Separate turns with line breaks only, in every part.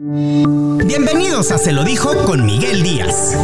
Bienvenidos a Se lo dijo con Miguel Díaz.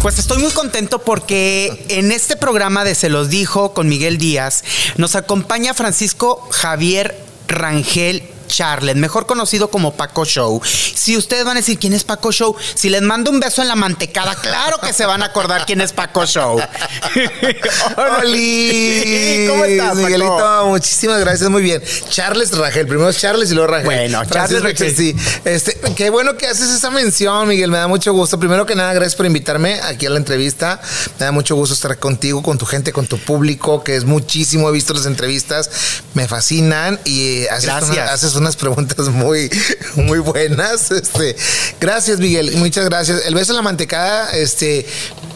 Pues estoy muy contento porque en este programa de Se los dijo con Miguel Díaz nos acompaña Francisco Javier Rangel Charlet, mejor conocido como Paco Show. Si ustedes van a decir quién es Paco Show, si les mando un beso en la mantecada, claro que se van a acordar quién es Paco Show.
¡Oli!
¿Cómo estás,
Miguelito? Muchísimas gracias, muy bien. Charles Rangel, primero es Charles y luego Rangel.
Bueno, Charles Rangel.
Sí. Este, qué bueno que haces esa mención, Miguel, me da mucho gusto. Primero que nada, gracias por invitarme aquí a la entrevista. Me da mucho gusto estar contigo, con tu gente, con tu público, que es muchísimo. He visto las entrevistas, me fascinan y haces,
Gracias.
una- haces unas preguntas muy, muy buenas. Este, gracias, Miguel, muchas gracias. El beso en la mantecada, este,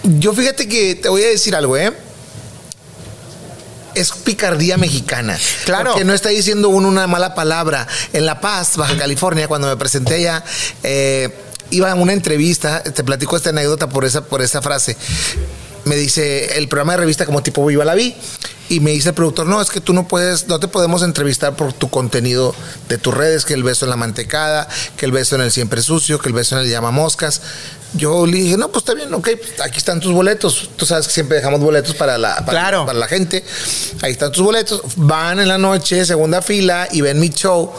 yo fíjate que te voy a decir algo, ¿eh? es picardía mexicana.
Claro.
Porque no está diciendo uno una mala palabra. En La Paz, Baja California, cuando me presenté allá, eh, iba a una entrevista, te platico esta anécdota por esa, por esa frase. Me dice, el programa de revista como tipo Viva la Vi. Y me dice el productor, no, es que tú no puedes, no te podemos entrevistar por tu contenido de tus redes, que el beso en la mantecada, que el beso en el siempre sucio, que el beso en el llama moscas. Yo le dije, no, pues está bien, ok, pues aquí están tus boletos. Tú sabes que siempre dejamos boletos para la, para,
Claro.
para la gente. Ahí están tus boletos. Van en la noche, segunda fila, y ven mi show.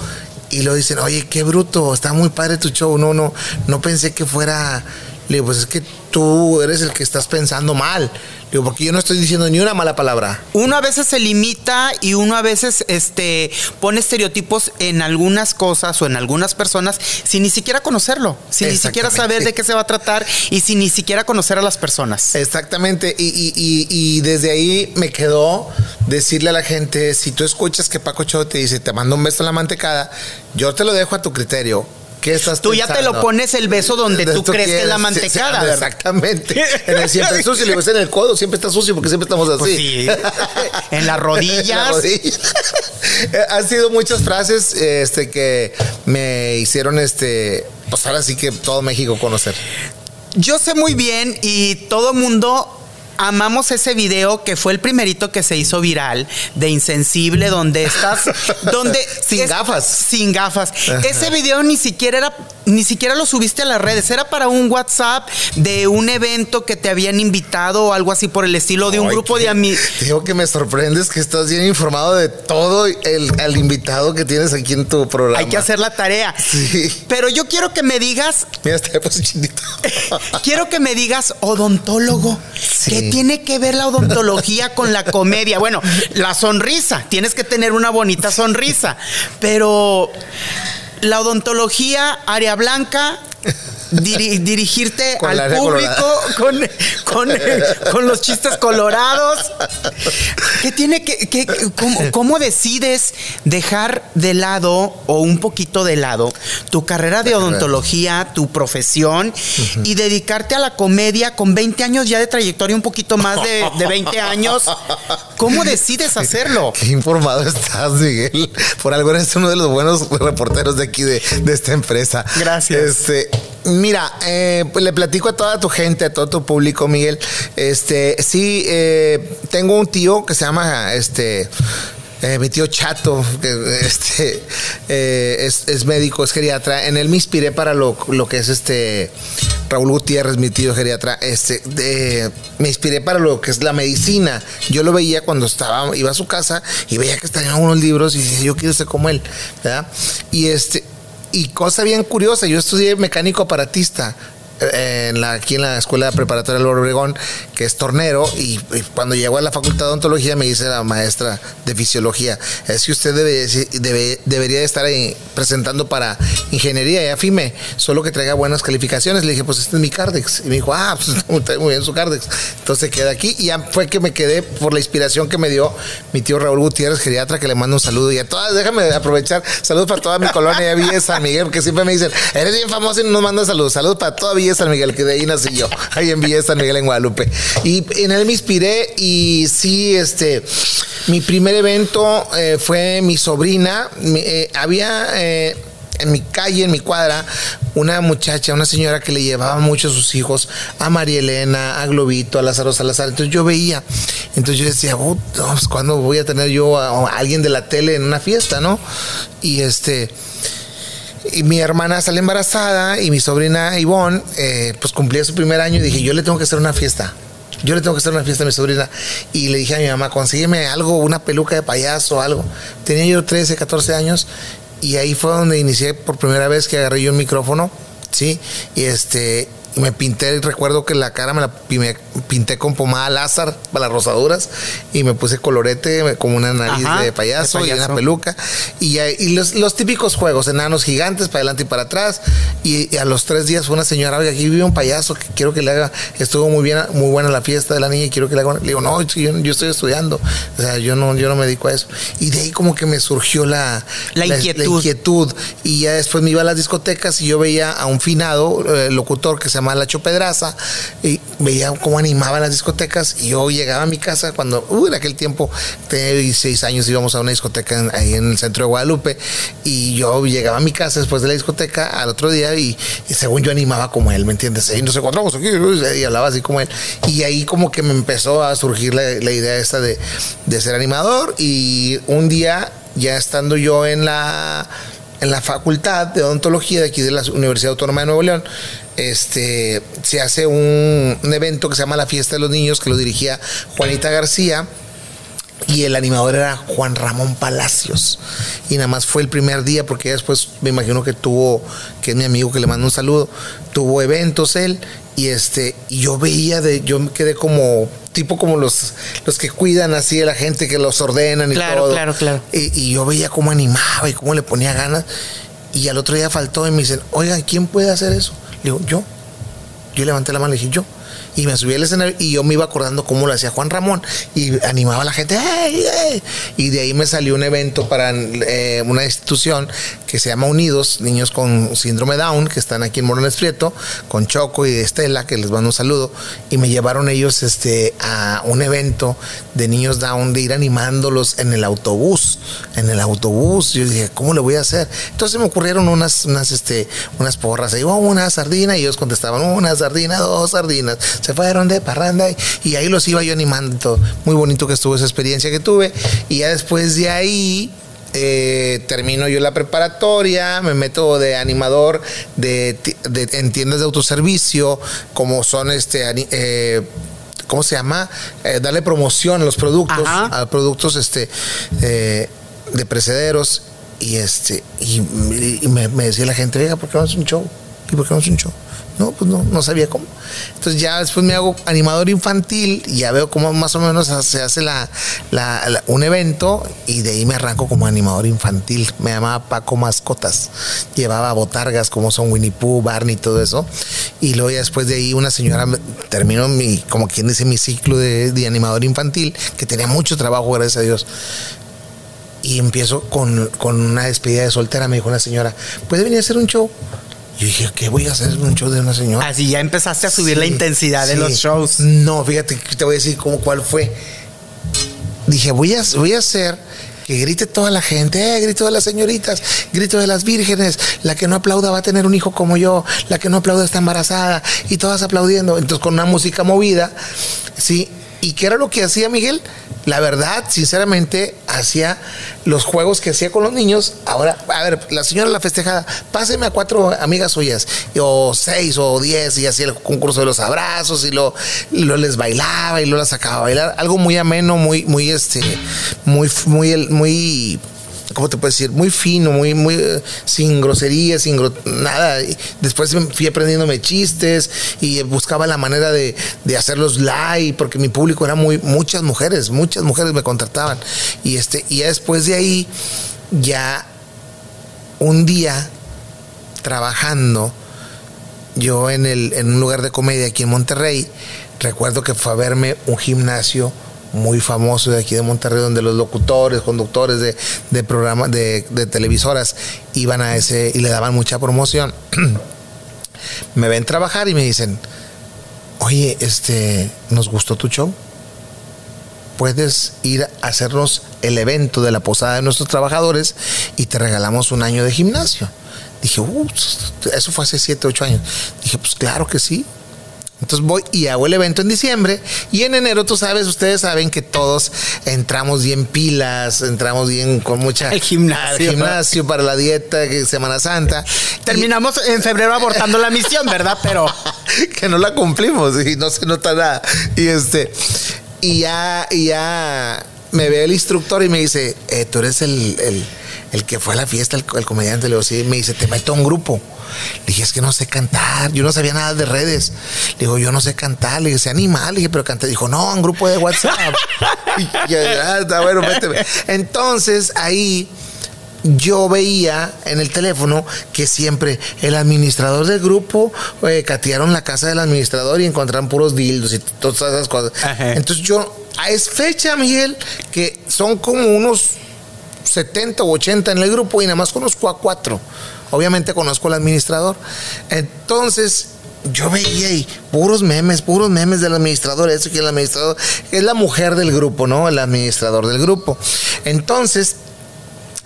Y lo dicen, oye, qué bruto, está muy padre tu show. No, no, no pensé que fuera. Le digo, pues es que tú eres el que estás pensando mal. Le digo, porque yo no estoy diciendo ni una mala palabra.
Uno a veces se limita y uno a veces este, pone estereotipos en algunas cosas o en algunas personas sin ni siquiera conocerlo, sin ni siquiera saber de qué se va a tratar y sin ni siquiera conocer a las personas.
Exactamente, y, y- y- y desde ahí me quedó decirle a la gente, si tú escuchas que Paco Cho te dice, te mando un beso en la mantecada, yo te lo dejo a tu criterio. ¿Qué estás
Tú ya te lo pones el beso donde tú crees que es la mantecada,
sí. Exactamente. En el siempre sucio, le digo, en el codo, siempre está sucio porque siempre estamos así.
Pues sí. En las rodillas.
En la rodilla. Han sido muchas frases este, que me hicieron, este, pues ahora sí que todo México conocer.
Yo sé muy bien y todo mundo amamos ese video que fue el primerito que se hizo viral de insensible donde estás donde
Sin gafas.
sin gafas ese video ni siquiera era ni siquiera lo subiste a las redes era para un WhatsApp de un evento que te habían invitado o algo así por el estilo de un
Ay,
grupo
qué-
de amigos
digo que me sorprendes que estás bien informado de todo el, el invitado que tienes aquí en tu programa.
hay que hacer la tarea
Sí.
pero yo quiero que me digas
Mira, puse chinito.
Quiero que me digas odontólogo.
Sí.
¿Qué tiene que ver la odontología con la comedia? Bueno, la sonrisa. Tienes que tener una bonita sonrisa. Pero la odontología, área blanca, diri- dirigirte
Con
al público con, con, con los chistes colorados. ¿Qué tiene que, que- cómo, cómo decides dejar de lado o un poquito de lado tu carrera de odontología, tu profesión y dedicarte a la comedia con 20 años ya de trayectoria, un poquito más de, de 20 años? ¿Cómo decides hacerlo?
Qué informado estás, Miguel. Por algo eres uno de los buenos reporteros de aquí de, de esta empresa.
Gracias.
Este, mira, eh, pues le platico a toda tu gente, a todo tu público, Miguel. Este, sí, eh, tengo un tío que se llama, este. eh, mi tío Chato, que este, es, médico, es geriatra. En él me inspiré para lo, lo que es este Raúl Gutiérrez, mi tío geriatra. Este, me inspiré para lo que es la medicina. Yo lo veía cuando estaba, iba a su casa y veía que estaban unos libros y yo quiero ser como él, ¿verdad? Y este, y cosa bien curiosa, yo estudié mecánico aparatista la, aquí en la escuela preparatoria del Obregón, que es tornero, y, cuando llegó a la facultad de odontología me dice la maestra de fisiología, es que usted debe, debe- debería de estar ahí presentando para ingeniería y afime, solo que traiga buenas calificaciones. Le dije, pues este es mi Cardex. Y me dijo, ah, pues está muy bien su Cardex. Entonces queda aquí y ya fue que me quedé por la inspiración que me dio mi tío Raúl Gutiérrez, geriatra, que le mando un saludo. Y a todas, déjame aprovechar, saludos para toda mi colonia de San Miguel, que siempre me dicen, eres bien famoso y nos manda saludos. Saludos para toda Villa San Miguel, que de ahí nací yo, ahí en Villa San Miguel, en Guadalupe. Y en él me inspiré y sí, este, mi primer evento eh, fue mi sobrina. Eh, había... eh, en mi calle, en mi cuadra, una muchacha, una señora que le llevaba mucho a sus hijos, a María Elena, a Globito, a Lázaro Salazar. Entonces yo veía, entonces yo decía, "Oh, pues, ¿cuándo voy a tener yo a, a alguien de la tele en una fiesta, no? Y este, Y mi hermana sale embarazada y mi sobrina Ivonne, eh, pues cumplía su primer año y dije, yo le tengo que hacer una fiesta. Yo le tengo que hacer una fiesta a mi sobrina. Y le dije a mi mamá, consígueme algo, una peluca de payaso, algo. Tenía yo 13, 14 años y ahí fue donde inicié por primera vez que agarré yo un micrófono, ¿sí? Y este, me pinté, recuerdo que la cara me la pinté con pomada Lázar para las rosaduras y me puse colorete como una nariz de, payaso y una peluca. Y, los, típicos juegos, enanos gigantes para adelante y para atrás. Y, a los tres días fue una señora, oye, aquí vive un payaso que quiero que le haga, estuvo muy bien, muy buena la fiesta de la niña y quiero que le haga, le digo, no, yo, estoy estudiando, o sea, yo no, yo no me dedico a eso. Y de ahí como que me surgió la,
la, inquietud.
inquietud. y ya después me iba a las discotecas y yo veía a un finado eh, locutor que se llama Lacho Pedraza y veía cómo animaba las discotecas y yo llegaba a mi casa cuando, uh, en aquel tiempo, tenía 16 años, íbamos a una discoteca ahí en el centro de Guadalupe y yo llegaba a mi casa después de la discoteca al otro día y, según yo animaba como él, ¿me entiendes? Y nos encontramos aquí y hablaba así como él. Y ahí como que me empezó a surgir la, idea esta de, de ser animador y un día ya estando yo en la en la facultad de odontología de aquí de la Universidad Autónoma de Nuevo León, este, se hace un, evento que se llama La Fiesta de los Niños, que lo dirigía Juanita García. Y el animador era Juan Ramón Palacios. Y nada más fue el primer día, porque después me imagino que tuvo, que es mi amigo que le mando un saludo, tuvo eventos él. Y este, y yo veía de, yo me quedé como, tipo como los, los que cuidan así a la gente, que los ordenan y todo.
Claro, claro,
y, y yo veía cómo animaba y cómo le ponía ganas. Y al otro día faltó y me dicen, oigan, ¿quién puede hacer eso? Le digo, yo. Yo levanté la mano y dije, yo y me subí al escenario y yo me iba acordando cómo lo hacía Juan Ramón y animaba a la gente. Y de ahí me salió un evento para eh, una institución que se llama Unidos, niños con síndrome Down, que están aquí en Morones Prieto, con Choco y Estela, que les mando un saludo. Y me llevaron ellos este, a un evento de niños Down, de ir animándolos en el autobús. En el autobús. Yo dije, ¿cómo le voy a hacer? Entonces me ocurrieron unas, unas, este, unas porras. Ahí, oh, una sardina. Y ellos contestaban, una sardina, dos sardinas se fueron de parranda y, ahí los iba yo animando. Muy bonito que estuvo esa experiencia que tuve. Y ya después de ahí, eh, termino yo la preparatoria, me meto de animador de, en tiendas de autoservicio, como son este. Eh, ¿Cómo se llama? Eh, darle promoción a los productos, a productos este, de precederos. Y este y, me, me, decía la gente, oiga, ¿por qué no haces un show? ¿Y por qué no haces un show? No, pues no, no sabía cómo. Entonces ya después me hago animador infantil y ya veo cómo más o menos se hace la, un evento y de ahí me arranco como animador infantil. Me llamaba Paco Mascotas. Llevaba botargas como son Winnie Pooh, Barney y todo eso. Y luego ya después de ahí una señora terminó mi, como quien dice, mi ciclo de, de animador infantil, que tenía mucho trabajo, gracias a Dios y empiezo con, con, una despedida de soltera. Me dijo una señora, ¿puede venir a hacer un show? Yo dije, ¿qué voy a hacer en un show de una señora?
Así ya empezaste a subir la intensidad de los shows.
No, fíjate, te voy a decir cómo, cuál fue. Dije, voy a, voy a hacer que grite toda la gente, eh, grito de las señoritas, grito de las vírgenes, la que no aplauda va a tener un hijo como yo, la que no aplauda está embarazada, y todas aplaudiendo. Entonces, con una música movida, ¿sí? ¿Y qué era lo que hacía Miguel? La verdad, sinceramente, hacía los juegos que hacía con los niños. Ahora, a ver, la señora la festejada, páseme a cuatro amigas suyas, o seis o diez, y hacía el concurso de los abrazos, y lo, lo les bailaba, y lo las sacaba a bailar. Algo muy ameno, muy, muy, este, muy, muy, muy ¿cómo te puedo decir? Muy fino, muy, muy, eh, sin groserías, sin nada. después fui aprendiéndome chistes y buscaba la manera de, de, hacerlos live, porque mi público era muy, muchas mujeres, muchas mujeres me contrataban. Y este, y después de ahí, ya un día trabajando, yo en, el, en un lugar de comedia aquí en Monterrey, recuerdo que fue a verme un gimnasio muy famoso de aquí de Monterrey, donde los locutores, conductores de, de programas, de, televisoras, iban a ese y le daban mucha promoción. me ven trabajar y me dicen, oye, este, nos gustó tu show. Puedes ir a hacernos el evento de la posada de nuestros trabajadores y te regalamos un año de gimnasio. Dije, eso fue hace 7, 8 años. Dije, pues claro que sí. Entonces voy y hago el evento en diciembre y en enero tú sabes, ustedes saben que todos entramos bien pilas, entramos bien con mucha...
Al gimnasio.
Al gimnasio para la dieta, que Semana Santa.
Terminamos en febrero abortando la misión, ¿verdad? Pero...
que no la cumplimos y no se nota nada. Y este... Y ya, y ya me ve el instructor y me dice, eh, tú eres el, el, el, que fue a la fiesta, el, el comediante. Le digo, sí, me dice, te meto a un grupo. Le dije, es que no sé cantar, yo no sabía nada de redes. Le digo, yo no sé cantar. Le dije, sé animal. Le dije, pero canté. Dijo, no, un grupo de WhatsApp. y ya, ah, está bueno, méteme. Entonces ahí yo veía en el teléfono que siempre el administrador del grupo eh, catearon la casa del administrador y encontraron puros dildos y todas esas cosas. Ajá. Entonces yo, a es fecha, Miguel, que son como unos 70 o 80 en el grupo y nada más conozco a cuatro. Obviamente conozco al administrador. Entonces, yo veía ahí puros memes, puros memes del administrador, eso que el administrador es la mujer del grupo, ¿no? El administrador del grupo. Entonces,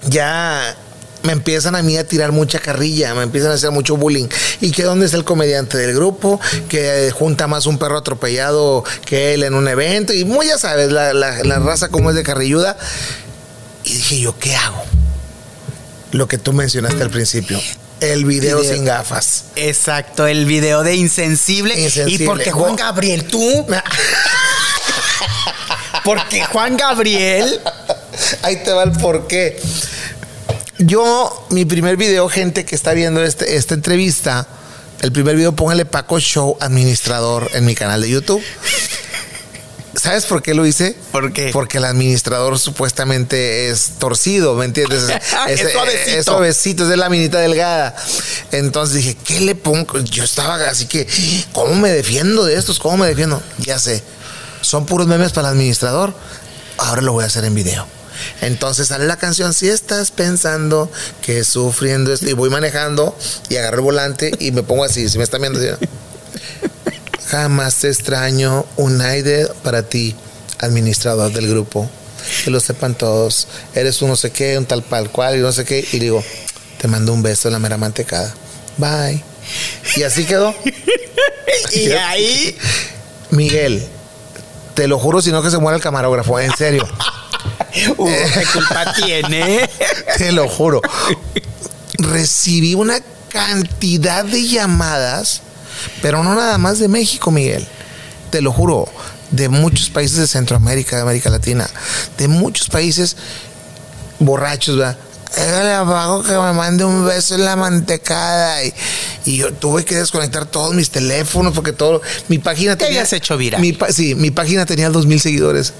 ya me empiezan a mí a tirar mucha carrilla, me empiezan a hacer mucho bullying. ¿Y que dónde es el comediante del grupo? Que junta más un perro atropellado que él en un evento. Y muy ya sabes, la, la, la raza como es de carrilluda. Dije yo, ¿qué hago? Lo que tú mencionaste al principio. El video, video, sin gafas.
Exacto, el video de insensible. insensible. Y porque Juan Gabriel, tú. porque Juan Gabriel.
Ahí te va el porqué. Yo, mi primer video, gente que está viendo este, esta entrevista, el primer video, póngale Paco Show Administrador en mi canal de YouTube. ¿Sabes por qué lo hice?
¿Por qué?
Porque el administrador supuestamente es torcido, ¿me entiendes?
es, es, suavecito.
Es suavecito, es de la minita delgada. Entonces dije, ¿qué le pongo? Yo estaba así que, ¿cómo me defiendo de estos? ¿Cómo me defiendo? Ya sé, son puros memes para el administrador. Ahora lo voy a hacer en video. Entonces sale la canción, si estás pensando que sufriendo esto, y voy manejando y agarro el volante y me pongo así, si me están viendo así. Jamás te extraño, un aire para ti, administrador del grupo. Que lo sepan todos. Eres un no sé qué, un tal pal cual y no sé qué. Y digo, te mando un beso en la mera mantecada. Bye. Y así quedó.
y ahí.
Miguel, te lo juro, si no que se muere el camarógrafo, en serio.
Uh, ¿Qué culpa tiene?
Te lo juro. Recibí una cantidad de llamadas pero no nada más de México, Miguel. Te lo juro, de muchos países de Centroamérica, de América Latina, de muchos países borrachos, ¿verdad? le abajo que me mande un beso en la mantecada. Y, y, yo tuve que desconectar todos mis teléfonos porque todo. Mi página
¿Te
tenía.
habías hecho viral?
Mi, sí, mi página tenía dos mil seguidores.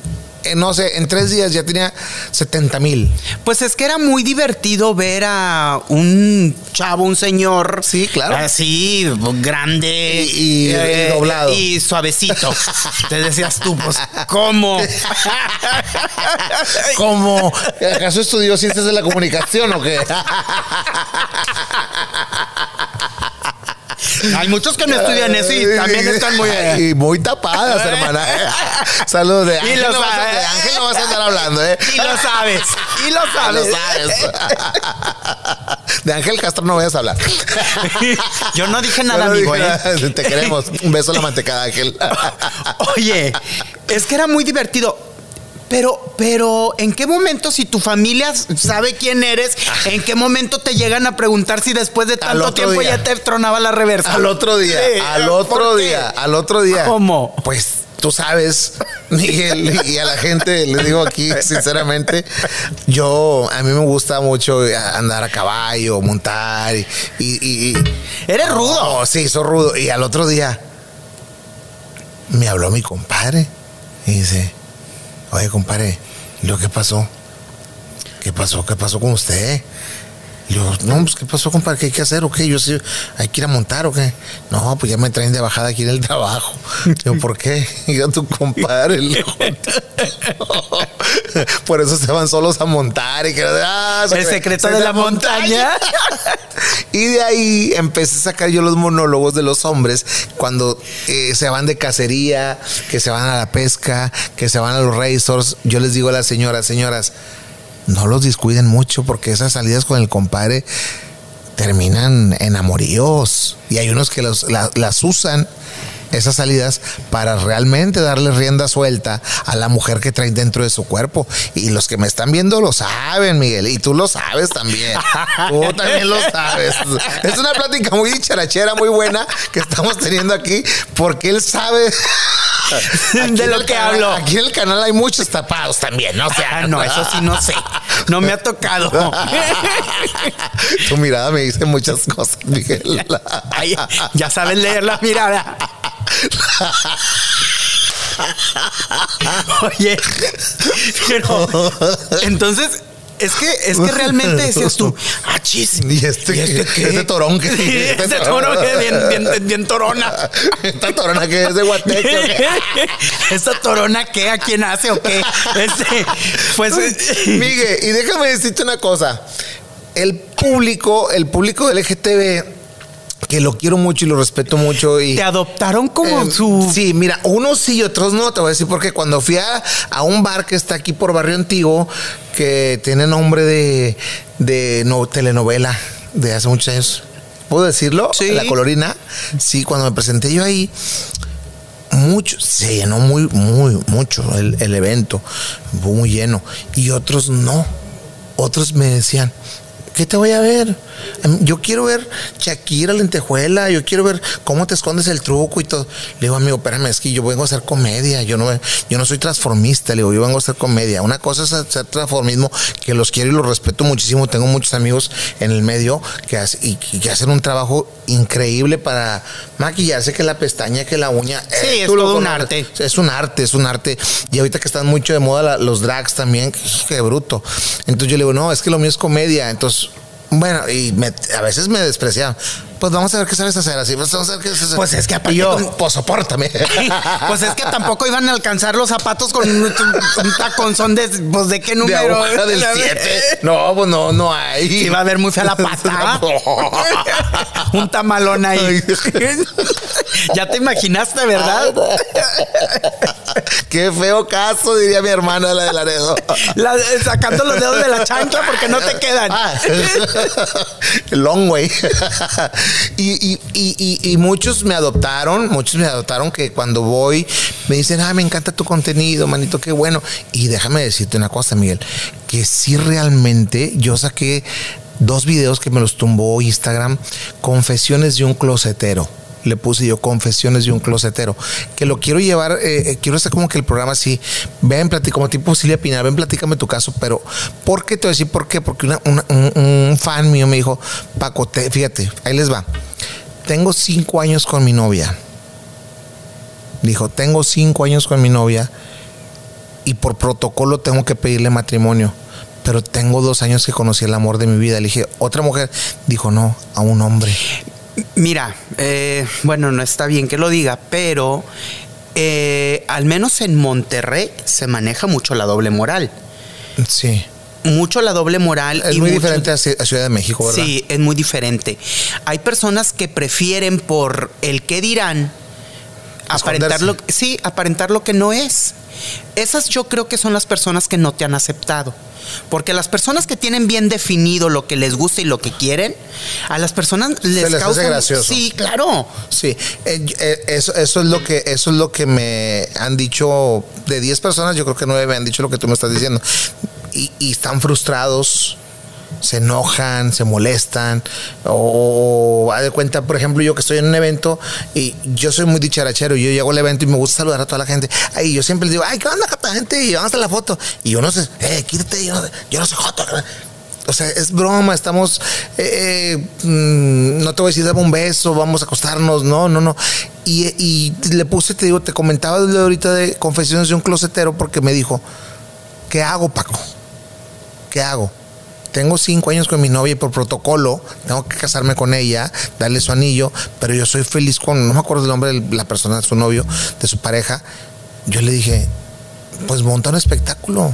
Eh, no sé, en tres días ya tenía 70 mil.
Pues es que era muy divertido ver a un chavo, un señor.
Sí, claro.
Así, grande.
Y, y, eh, y doblado.
Y suavecito. Te decías tú, pues, ¿cómo?
¿Cómo? ¿Acaso estudió ciencias de la comunicación o qué?
Hay muchos que no estudian eso y también están muy.
Y muy tapadas, hermana. Saludos de Ángel.
Y lo
no vas a-
sabes.
de Ángel no vas a estar hablando, ¿eh?
Y lo sabes. Y lo sabes.
Lo sabes. De Ángel Castro no vayas a hablar.
Yo no dije nada,
no
amigo,
dije
¿eh?
Te queremos. Un beso a la mantecada, Ángel.
Oye, es que era muy divertido. Pero, pero, ¿en qué momento, si tu familia sabe quién eres, en qué momento te llegan a preguntar si después de tanto tiempo
día.
ya te tronaba la reversa?
Al otro día,
Sí,
al
¿por
otro día, al otro día.
¿Cómo?
Pues tú sabes, Miguel, y a la gente le digo aquí, sinceramente, yo, a mí me gusta mucho andar a caballo, montar y... y- y-
Eres rudo.
Oh, sí, soy rudo. Y al otro día me habló mi compadre y dice, oye, compadre, ¿y lo que pasó? ¿Qué pasó? ¿Qué pasó con usted? Yo, no, pues, ¿qué pasó, compadre? ¿Qué hay que hacer o qué? Yo sí, ¿hay que ir a montar o qué? No, pues ya me traen de bajada aquí en el trabajo. Yo, ¿por qué? Y yo, tu compadre. le digo, Por eso se van solos a montar y que... ah,
El secreto de la montaña.
y de ahí empecé a sacar yo los monólogos de los hombres cuando eh, se van de cacería, que se van a la pesca, que se van a los racers. Yo les digo a las señoras, señoras, no los descuiden mucho porque esas salidas con el compadre terminan en amoríos. Y hay unos que las usan esas salidas para realmente darle rienda suelta a la mujer que traen dentro de su cuerpo. Y los que me están viendo lo saben, Miguel, y tú lo sabes también. Tú también lo sabes. Es una plática muy dicharachera, muy buena que estamos teniendo aquí, porque él sabe Aquí
De lo que
canal-
hablo.
Aquí en el canal hay muchos tapados también, ¿no? O sea,
Ah, no, eso sí no sé. No me ha tocado.
Tu mirada me dice muchas cosas, Miguel.
Ay, ya sabes leer la mirada. Oye, pero entonces es que es que realmente decías tú, ah, chis,
Y este, este torón que
Sí, este torón que es bien, bien, bien torona.
Esta torona que es de Guateque. ¿o qué?
¿Esta torona qué? ¿A quién hace o qué? Este, pues.
Miguel, y déjame decirte una cosa. El público, el público del LGTB, que lo quiero mucho y lo respeto mucho. Y,
Te adoptaron como
Eh,
su.
Sí, mira, unos sí y otros no. Te voy a decir porque cuando fui a, a un bar que está aquí por Barrio Antiguo, que tiene nombre de, de no, telenovela de hace muchos años. ¿Puedo decirlo?
Sí.
La colorina. Sí, cuando me presenté yo ahí, mucho, se llenó muy, muy, mucho el, el evento. Fue muy lleno. Y otros no. Otros me decían, ¿qué te voy a ver? Em, Yo quiero ver Shakira, lentejuela, yo quiero ver cómo te escondes el truco y todo. Le digo, amigo, espérame, es que yo vengo a hacer comedia, yo no, yo no soy transformista, le digo, yo vengo a hacer comedia. Una cosa es hacer transformismo, que los quiero y los respeto muchísimo. Tengo muchos amigos en el medio que, hace- y, y que hacen un trabajo increíble para maquillarse, que la pestaña, que la uña.
Sí, es todo un arte.
Es un arte, es un arte. Y ahorita que están mucho de moda la- los drags también, qué bruto. Entonces yo le digo, no, es que lo mío es comedia. Entonces, bueno, y me- a veces me despreciaban. Pues vamos a ver qué sabes hacer así. Pues vamos a ver qué sabes hacer.
Pues es que aparte
yo,
con-
pues sopórtame.
Pues es que tampoco iban a alcanzar los zapatos con un, un taconzón de. Pues de qué
de
número.
aguja del 7. No, pues no, no hay.
Iba a ver muy fea la pata. un tamalón ahí. ya te imaginaste, ¿verdad?
Qué feo caso, diría mi hermana, la de Laredo.
La- sacando los dedos de la chancla porque no te quedan.
Ah, long way. y, y- y- y- y muchos me adoptaron, muchos me adoptaron que cuando voy me dicen, ah, me encanta tu contenido, manito, qué bueno. Y déjame decirte una cosa, Miguel, que sí realmente yo saqué dos videos que me los tumbó Instagram, confesiones de un closetero. Le puse yo confesiones de un closetero. Que lo quiero llevar, eh, eh, quiero hacer como que el programa así. Ven, platica, como tipo Silvia Pinar, ven, platícame tu caso. Pero, ¿por qué te voy a decir por qué? Porque un fan mío me dijo, Paco, te- fíjate, ahí les va. Tengo cinco años con mi novia. Dijo, tengo cinco años con mi novia y por protocolo tengo que pedirle matrimonio. Pero tengo dos años que conocí el amor de mi vida. Le dije, otra mujer. Dijo, no, a un hombre.
Mira, eh, bueno, no está bien que lo diga, pero eh, al menos en Monterrey se maneja mucho la doble moral.
Sí.
Mucho la doble moral.
Es
y
muy
mucho-
diferente a Ci- a Ciudad de México, ¿verdad?
Sí, es muy diferente. Hay personas que prefieren por el que dirán aparentar lo, sí, aparentar lo que no es. Esas yo creo que son las personas que no te han aceptado. Porque las personas que tienen bien definido lo que les gusta y lo que quieren, a las personas les,
les hace
causa
gracioso.
Sí, claro.
Sí, eh, eh, eso, eso es lo que eso es lo que me han dicho de 10 personas, yo creo que 9 me han dicho lo que tú me estás diciendo. Y, y están frustrados, se enojan, se molestan. O a de cuenta, por ejemplo, yo que estoy en un evento y yo soy muy dicharachero, yo llego al evento y me gusta saludar a toda la gente. Ay, yo siempre les digo, ay, ¿qué onda, jota, gente? Y vamos a la foto. Y uno se, eh, quítate, yo no, yo no soy joto. O sea, es broma, estamos, eh, mm, no te voy a decir dame un beso, vamos a acostarnos, no, no, no. Y, y le puse, te digo, te comentaba ahorita de confesiones de un closetero porque me dijo, ¿qué hago, Paco? ¿Qué hago? Tengo cinco años con mi novia y por protocolo tengo que casarme con ella, darle su anillo, pero yo soy feliz con, no me acuerdo el nombre de la persona, de su novio, de su pareja. Yo le dije, pues monta un espectáculo,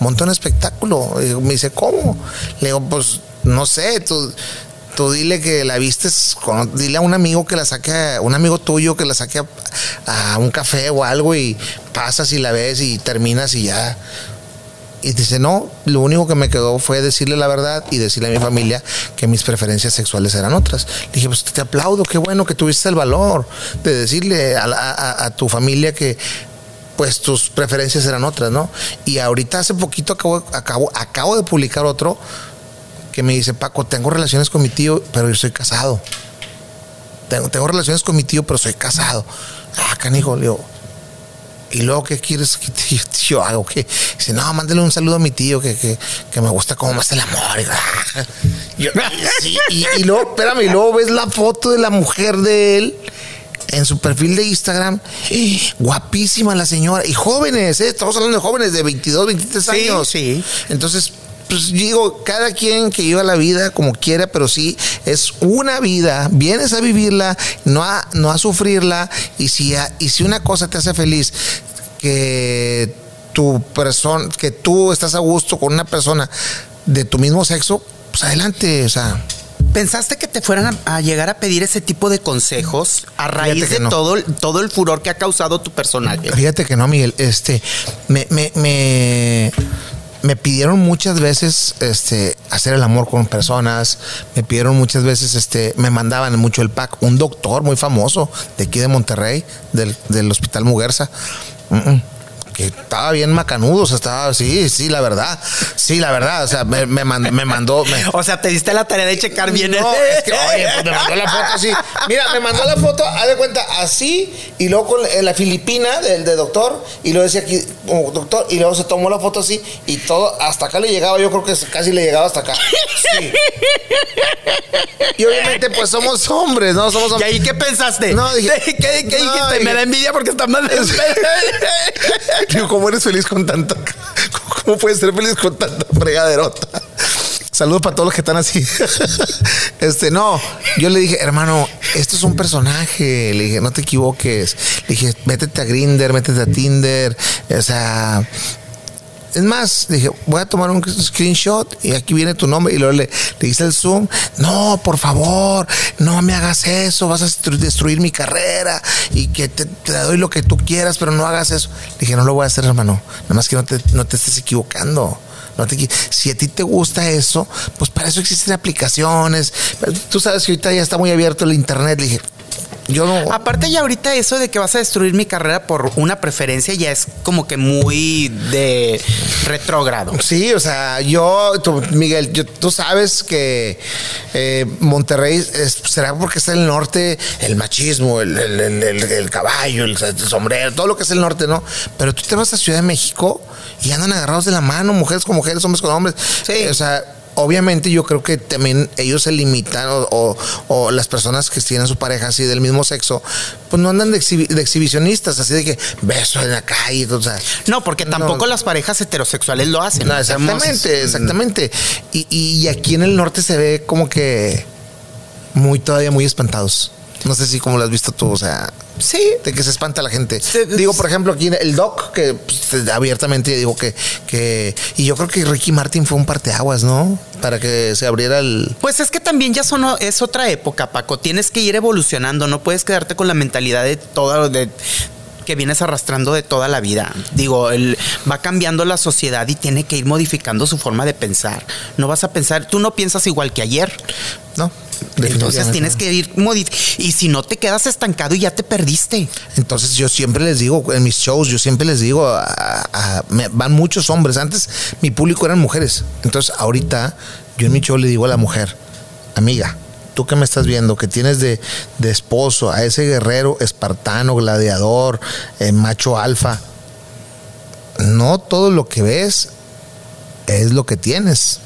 monta un espectáculo. Y me dice, ¿cómo? Le digo, pues no sé, tú, dile que la vistes, con, dile a un amigo que la saque, a, un amigo tuyo que la saque a un café o algo y pasas y la ves y terminas y ya. Y dice, no, lo único que me quedó fue decirle la verdad y decirle a mi familia que mis preferencias sexuales eran otras. Le dije, pues te aplaudo, qué bueno que tuviste el valor de decirle a, tu familia que pues tus preferencias eran otras, ¿no? Y ahorita hace poquito acabo, acabo, acabo de publicar otro que me dice, Paco, tengo relaciones con mi tío, pero yo soy casado. Tengo, relaciones con mi tío, pero soy casado. Ah, canijo, le digo, ¿y luego qué quieres que yo haga? ¿Qué? Dice, no, mándale un saludo a mi tío que, que, me gusta cómo más el amor. Y, luego, espérame, y luego ves la foto de la mujer de él en su perfil de Instagram. Guapísima la señora. Y jóvenes, ¿eh? estamos hablando de jóvenes de 22, 23 años.
Sí.
Entonces, pues digo, cada quien que viva la vida como quiera, pero sí es una vida, vienes a vivirla, no a, no a sufrirla, y si, y si una cosa te hace feliz, que tu persona, que tú estás a gusto con una persona de tu mismo sexo, pues adelante, o sea.
¿Pensaste que te fueran a, llegar a pedir ese tipo de consejos a raíz de todo, todo el furor que ha causado tu personaje?
Fíjate que no, Miguel. Este, me, me, me me pidieron muchas veces este, hacer el amor con personas, me pidieron muchas veces, este, me mandaban mucho el pack, un doctor muy famoso de aquí de Monterrey, del, del Hospital Muguerza. Mm, mm que estaba bien macanudo, o sea, estaba, sí, sí, la verdad, sí, la verdad, o sea, me, me, mandó,
O sea, te diste la tarea de checar bien
no, es que, oye, pues me mandó la foto así, mira, me mandó la foto, haz de cuenta, así, y luego con la filipina del de doctor, y luego decía aquí, como doctor, y luego se tomó la foto así, y todo, hasta acá le llegaba, yo creo que casi le llegaba hasta acá, sí. Y obviamente, pues somos hombres, ¿no? Somos hombres.
¿Y ahí qué pensaste?
No, dije,
¿Qué, qué, dijiste? Me da envidia porque está mal.
Digo, ¿cómo eres feliz con tanta? ¿Cómo puedes ser feliz con tanta fregaderota? Saludos para todos los que están así. Este, no, yo le dije, hermano, esto es un personaje. Le dije, no te equivoques. Le dije, métete a Grinder, métete a Tinder. O sea, es más, dije, voy a tomar un screenshot y aquí viene tu nombre. Y luego le, le hice el zoom. No, por favor, no me hagas eso. Vas a destruir mi carrera y que te, doy lo que tú quieras, pero no hagas eso. dije, no lo voy a hacer, hermano. Nada más que no te, no te estés equivocando. No te, si a ti te gusta eso, pues para eso existen aplicaciones. tú sabes que ahorita ya está muy abierto el internet. Le dije, yo no.
Aparte, ya ahorita eso de que vas a destruir mi carrera por una preferencia ya es como que muy de retrógrado.
Sí, o sea, yo, Miguel, tú sabes que eh, Monterrey será porque está en el norte el machismo, el, el, caballo, el, sombrero, todo lo que es el norte, ¿no? Pero tú te vas a Ciudad de México y andan agarrados de la mano, mujeres con mujeres, hombres con hombres. Sí. O sea, obviamente yo creo que también ellos se limitan o, las personas que tienen su pareja así del mismo sexo, pues no andan de, exhibicionistas, así de que beso en la calle. O sea,
no, porque tampoco las parejas heterosexuales lo hacen.
No, exactamente, exactamente. Y, y aquí en el norte se ve como que muy todavía muy espantados. No sé si como lo has visto tú, o sea, sí, de que se espanta la gente. digo, por ejemplo, aquí el Doc, que pues, abiertamente digo que, que. Y yo creo que Ricky Martin fue un parteaguas, ¿no? Para que se abriera el.
Pues es que también ya son, es otra época, Paco. Tienes que ir evolucionando, no puedes quedarte con la mentalidad de todo, de, que vienes arrastrando de toda la vida. Digo, él va cambiando la sociedad y tiene que ir modificando su forma de pensar. No vas a pensar, tú no piensas igual que ayer.
No.
Entonces tienes que ir modificando. Y si no te quedas estancado y ya te perdiste.
Entonces yo siempre les digo, en mis shows, yo siempre les digo, van muchos hombres. Antes mi público eran mujeres. Entonces ahorita yo en mi show le digo a la mujer, amiga, tú que me estás viendo, que tienes de, esposo a ese guerrero espartano, gladiador, eh, macho alfa, no todo lo que ves es lo que tienes.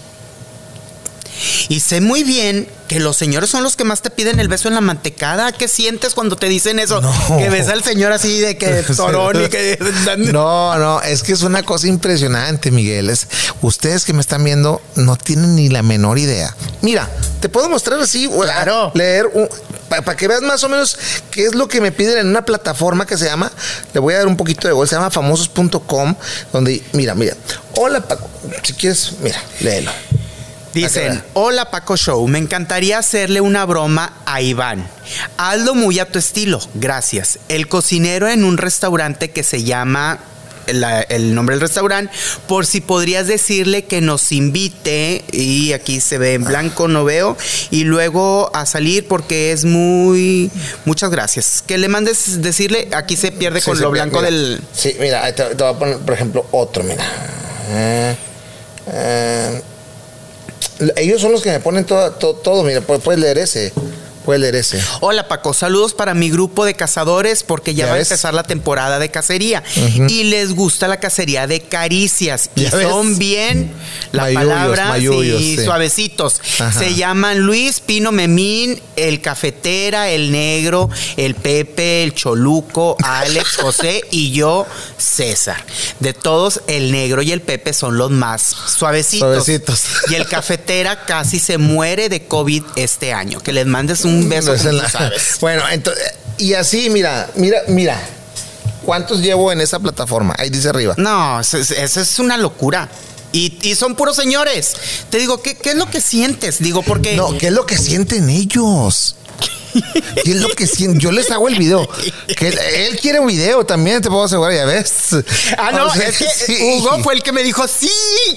Y sé muy bien que los señores son los que más te piden el beso en la mantecada. ¿Qué sientes cuando te dicen eso? Que ves al señor así de que torón y que.
No, no, es que es una cosa impresionante, Miguel. Es, ustedes que me están viendo no tienen ni la menor idea. Mira, te puedo mostrar así, claro. leer para que veas más o menos qué es lo que me piden en una plataforma que se llama, le voy a dar un poquito de gol, se llama famosos.com, donde, mira, mira, hola Paco, si quieres, mira, léelo.
Dicen, hola Paco Show, me encantaría hacerle una broma a Iván. Hazlo muy a tu estilo, gracias. El cocinero en un restaurante que se llama la- el nombre del restaurante, por si podrías decirle que nos invite, y aquí se ve en blanco, no veo, y luego a salir porque es muy... Muchas gracias. Que le mandes decirle, aquí se pierde
Sí,
con
sí,
lo blanco
mira.
del...
Sí, mira, te, te voy a poner, por ejemplo, otro, mira. Eh, eh, ellos son los que me ponen todo, todo, todo, mira, pu- puedes leer ese.
Hola Paco, saludos para mi grupo de cazadores porque ya,
¿Ya
va
ves?
a empezar la temporada de cacería y les gusta la cacería de caricias y son bien la
Mayuyos,
palabra sí. suavecitos.
Ajá.
Se llaman Luis Pino Memín, el cafetera, el negro, el Pepe, el Choluco, Alex, José y yo César. De todos el negro y el Pepe son los más suavecitos.
Suavecitos.
Y el cafetera casi se muere de COVID este año. Que les mandes un beso,
No es
como
en
tú
la-
sabes.
Bueno, entonces, y así, mira, mira, mira. ¿Cuántos llevo en esa plataforma? Ahí dice arriba.
No, eso es, una locura. Y, y son puros señores. Te digo, ¿qué, qué es lo que sientes? Digo, porque.
No, ¿qué es lo que sienten ellos? ¿Qué es lo que sienten? Yo les hago el video. Que él, él quiere un video también, te puedo asegurar, ya ves.
Ah, no,
O sea,
es que
sí.
Hugo fue el que me dijo, sí,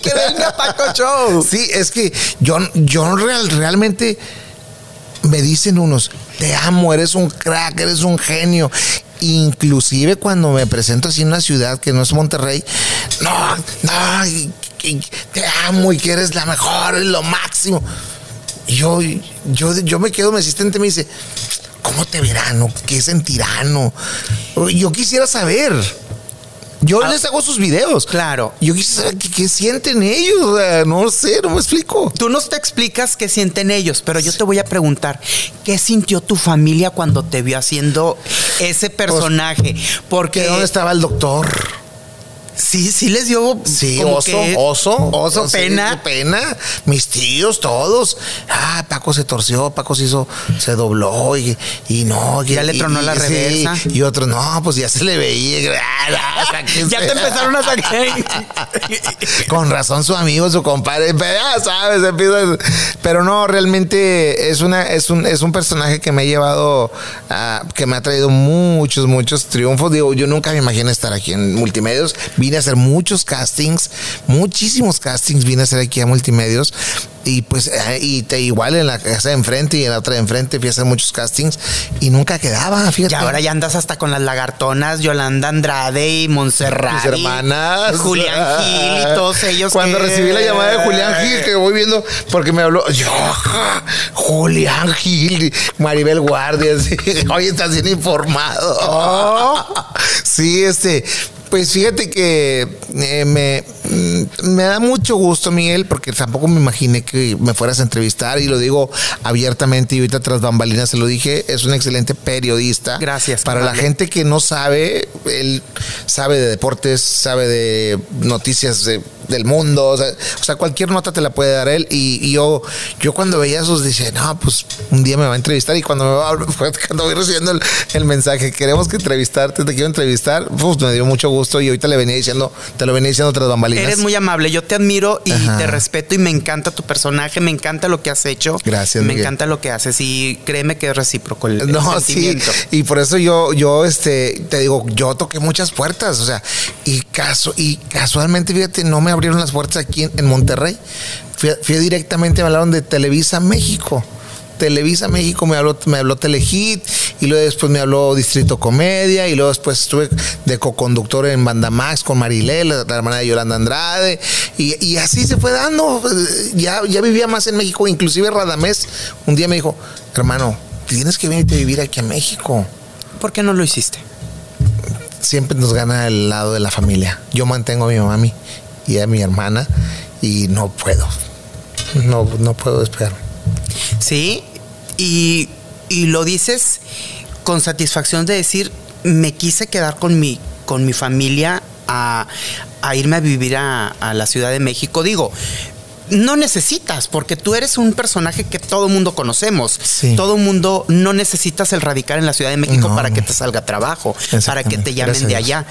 que venga Paco Show.
Sí, es que yo, yo real- realmente me dicen unos, te amo, eres un crack, eres un genio. Inclusive cuando me presento así en una ciudad que no es Monterrey, no, no, te amo y que eres la mejor, es lo máximo. Yo, yo, yo me quedo, mi asistente me dice, ¿cómo te verán? ¿Qué sentirán? Yo quisiera saber. Yo les hago sus videos.
Claro.
Yo quisiera saber qué, qué sienten ellos. o sea, no sé, no me explico.
Tú nos te explicas qué sienten ellos, pero yo te voy a preguntar, ¿qué sintió tu familia cuando te vio haciendo ese personaje? Porque
¿Que dónde estaba el doctor?
Sí, sí les dio
Sí, oso, oso.
oso, pena.
pena. Mis tíos, todos. Ah, Paco se torció, Paco se hizo, se dobló y, y no.
Ya le tronó la
sí,
reversa.
y otro, no, pues ya se le veía. Ah,
Ya te empezaron a sacar.
Con razón su amigo, su compadre, pero ya sabes, empieza- pero no, realmente es una, es un, es un personaje que me ha llevado a, que me ha traído muchos, muchos triunfos. Digo, yo nunca me imaginé estar aquí en multimedios. Vine a hacer muchos castings, muchísimos castings vine a hacer aquí a multimedios. Y pues, eh, y te, igual en la casa de enfrente y en la otra de enfrente fui a hacer muchos castings y nunca quedaba, fíjate.
Y ahora ya andas hasta con las lagartonas, Yolanda Andrade y Montserrat.
mis hermanas.
Julián Gil y todos ellos.
Cuando
que-
recibí la llamada de Julián Gil, que voy viendo, porque me habló, yo, Julián Gil, Maribel Guardia, sí, hoy estás bien informado. Sí, este. Pues fíjate que eh, me, mm, me da mucho gusto, Miguel, porque tampoco me imaginé que me fueras a entrevistar y lo digo abiertamente y ahorita tras bambalinas se lo dije, es un excelente periodista.
Gracias,
Para la gente que no sabe, él sabe de deportes, sabe de noticias de- del mundo, o sea, o sea, cualquier nota te la puede dar él. Y, y yo, yo cuando veía esos dije, no, pues un día me va a entrevistar. Y cuando me va, cuando voy recibiendo el, el mensaje, queremos que entrevistarte, te quiero entrevistar, pues me dio mucho gusto. Y ahorita le venía diciendo, te lo venía diciendo tras bambalinas.
Eres muy amable, yo te admiro y
Ajá.
te respeto y me encanta tu personaje, me encanta lo que has hecho.
Gracias,
Me
Miguel.
encanta lo que haces y créeme que es recíproco el, el
No, sí, y por eso yo, yo, este, te digo, yo toqué muchas puertas, o sea, y caso, y casualmente, fíjate, no me abrieron las puertas aquí en, en Monterrey. Fui, fui directamente, me hablaron de Televisa México. Televisa México me habló, me habló Telehit y luego después me habló Distrito Comedia y luego después estuve de co-conductor en Bandamax con Marilé, la, la hermana de Yolanda Andrade y, y así se fue dando. Ya, ya vivía más en México, inclusive Radamés un día me dijo, hermano, tienes que venirte a vivir aquí a México.
¿Por qué no lo hiciste?
Siempre nos gana el lado de la familia. Yo mantengo a mi mami y a mi hermana y no puedo. No, no puedo despegar.
Sí, y, y lo dices con satisfacción de decir, me quise quedar con mi, con mi familia a, a irme a vivir a, a la Ciudad de México. Digo, no necesitas, porque tú eres un personaje que todo mundo conocemos.
Sí.
Todo mundo no necesitas el radicar en la Ciudad de México
No,
para que te salga trabajo, para que te llamen
gracias
de allá.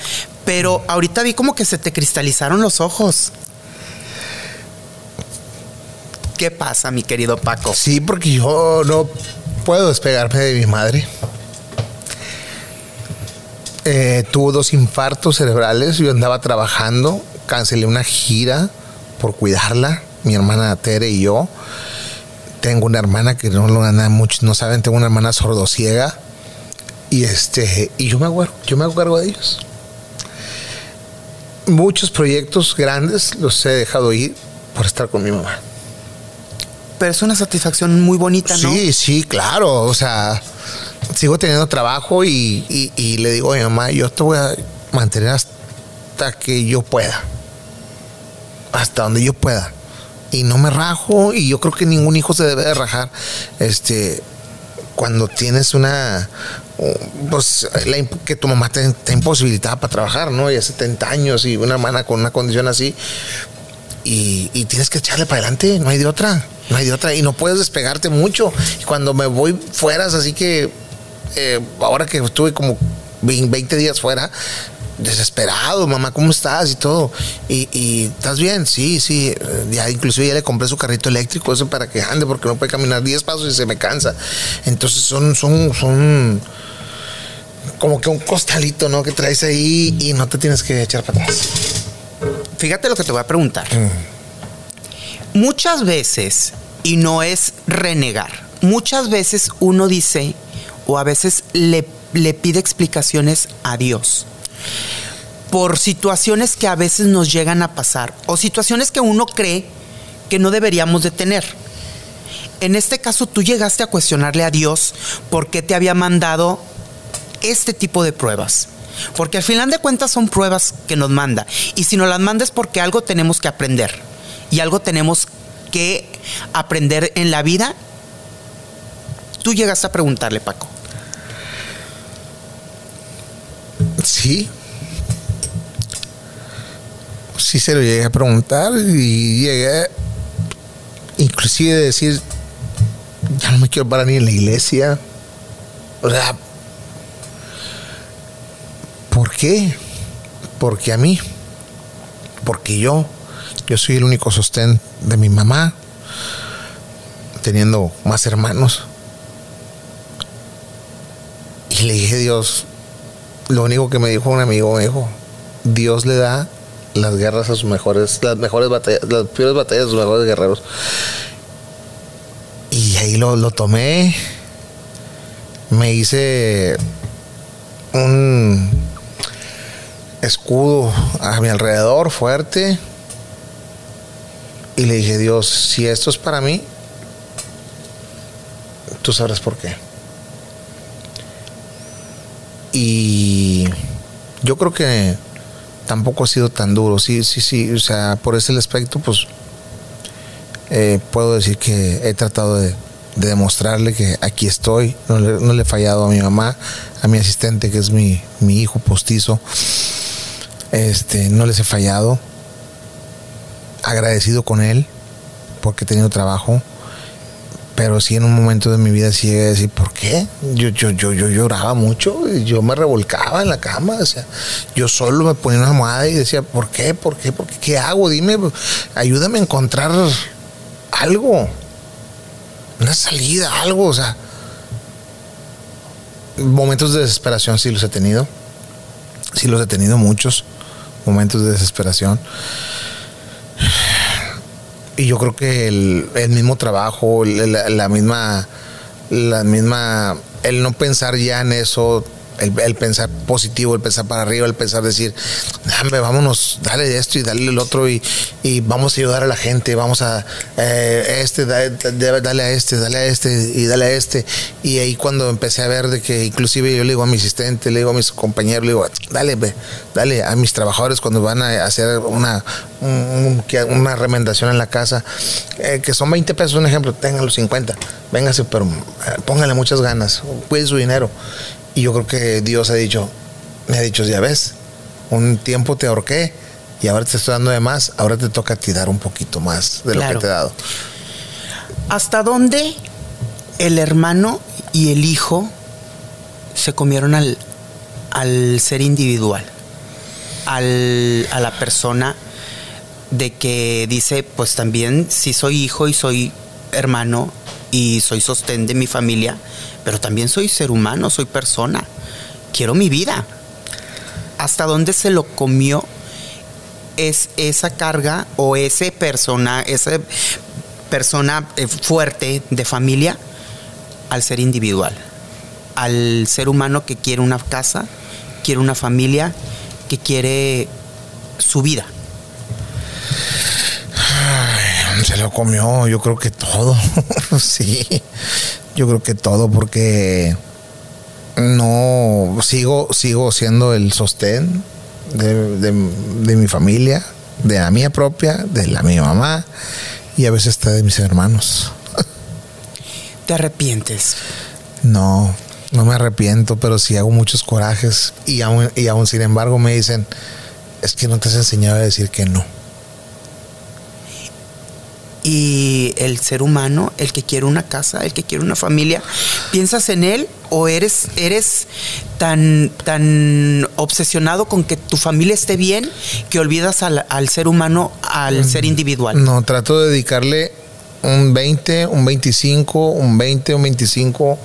Pero ahorita vi como que se te cristalizaron los ojos. ¿Qué pasa, mi querido Paco?
Sí, porque yo no puedo despegarme de mi madre. eh, tuvo dos infartos cerebrales. Yo andaba trabajando, cancelé una gira por cuidarla, mi hermana Tere y yo. Tengo una hermana que no lo ganan muchos, no saben, tengo una hermana sordociega. Y este, y yo me hago, yo me hago cargo de ellos. Muchos proyectos grandes los he dejado ir por estar con mi mamá.
Pero es una satisfacción muy bonita, ¿no?
Sí, sí, claro. O sea, sigo teniendo trabajo y, y, le digo mi mamá, yo te voy a mantener hasta que yo pueda. Hasta donde yo pueda. Y no me rajo y yo creo que ningún hijo se debe de rajar. Este, cuando tienes una, pues que tu mamá te, te, imposibilitada para trabajar, ¿no? Ya 70 años y una hermana con una condición así. Y, y, tienes que echarle para adelante, no hay de otra, no hay de otra. Y no puedes despegarte mucho. Y cuando me voy fuera, así que eh, ahora que estuve como 20 días fuera, desesperado, mamá, ¿cómo estás? Y todo. Y, ¿estás bien? Sí, sí. Ya, inclusive ya le compré su carrito eléctrico, eso para que ande, porque no puede caminar 10 pasos y se me cansa. Entonces son, son, son como que un costalito, ¿no? Que traes ahí y no te tienes que echar para atrás.
Fíjate lo que te voy a preguntar. Mm. Muchas veces, y no es renegar, muchas veces uno dice, o a veces le, le pide explicaciones a Dios por situaciones que a veces nos llegan a pasar o situaciones que uno cree que no deberíamos de tener. En este caso tú llegaste a cuestionarle a Dios por qué te había mandado este tipo de pruebas. Porque al final de cuentas son pruebas que nos manda. Y si nos las manda es porque algo tenemos que aprender. Y algo tenemos que aprender en la vida. Tú llegaste a preguntarle, Paco.
Sí. Sí se lo llegué a preguntar y llegué inclusive a decir, ya no me quiero parar ni en la iglesia. O sea, ¿por qué? Porque a mí, porque yo, yo soy el único sostén de mi mamá, teniendo más hermanos. Y le dije, Dios, lo único que me dijo un amigo, me dijo, Dios le da las guerras a sus mejores, las mejores batallas, las peores batallas a sus mejores guerreros. Y ahí lo, lo tomé, me hice un escudo a mi alrededor fuerte y le dije, Dios, si esto es para mí, tú sabrás por qué. Y yo creo que tampoco ha sido tan duro. Sí, sí, sí. O sea, por ese aspecto, pues eh, puedo decir que he tratado de, demostrarle que aquí estoy. No le, he fallado a mi mamá, a mi asistente, que es mi, mi hijo postizo. Este, no les he fallado. Agradecido con él porque he tenido trabajo pero sí en un momento de mi vida sí llegué a decir, ¿por qué? Yo, yo, yo, yo lloraba mucho, yo me revolcaba en la cama, o sea, yo solo me ponía una almohada y decía, ¿por qué? ¿Por qué? ¿Por qué? ¿Qué hago? Dime, ayúdame a encontrar algo, una salida, algo, o sea, momentos de desesperación sí los he tenido, sí los he tenido muchos momentos de desesperación y yo creo que el, mismo trabajo, la, misma, la misma, el no pensar ya en eso, el, pensar positivo, el pensar para arriba, el pensar decir, Dame, vámonos, dale esto y dale el otro y, vamos a ayudar a la gente, vamos a eh, este, dale, dale, a este, dale a este y dale a este. Y ahí cuando empecé a ver de que inclusive yo le digo a mi asistente, le digo a mis compañeros, le digo, dale, dale a mis trabajadores cuando van a hacer una, una remendación en la casa, eh, que son 20 pesos, un ejemplo, tengan los 50, véngase, pero eh, póngale muchas ganas, cuide su dinero. Y yo creo que Dios ha dicho, me ha dicho, ya ves, un tiempo te ahorqué y ahora te estoy dando de más, ahora te toca a ti dar un poquito más de lo que te he dado.
¿Hasta dónde el hermano y el hijo se comieron al, al ser individual? Al, a la persona de que dice, pues también si soy hijo y soy hermano y soy sostén de mi familia, pero también soy ser humano, soy persona. Quiero mi vida. hasta dónde se lo comió es esa carga o ese persona, esa persona eh, fuerte de familia al ser individual, al ser humano que quiere una casa, quiere una familia, que quiere su vida.
se lo comió, yo creo que todo. sí, yo creo que todo porque no sigo, sigo siendo el sostén de, mi familia, de la mía propia, de la mi mamá y a veces está de mis hermanos.
¿Te arrepientes?
No, no me arrepiento, pero sí hago muchos corajes y aún, y aún sin embargo me dicen, es que no te has enseñado a decir que no
y el ser humano, el que quiere una casa, el que quiere una familia, ¿piensas en él o eres, eres tan, tan obsesionado con que tu familia esté bien que olvidas al, ser humano, al mm, ser individual?
No, trato de dedicarle un 20, un 25, un 20, un 25,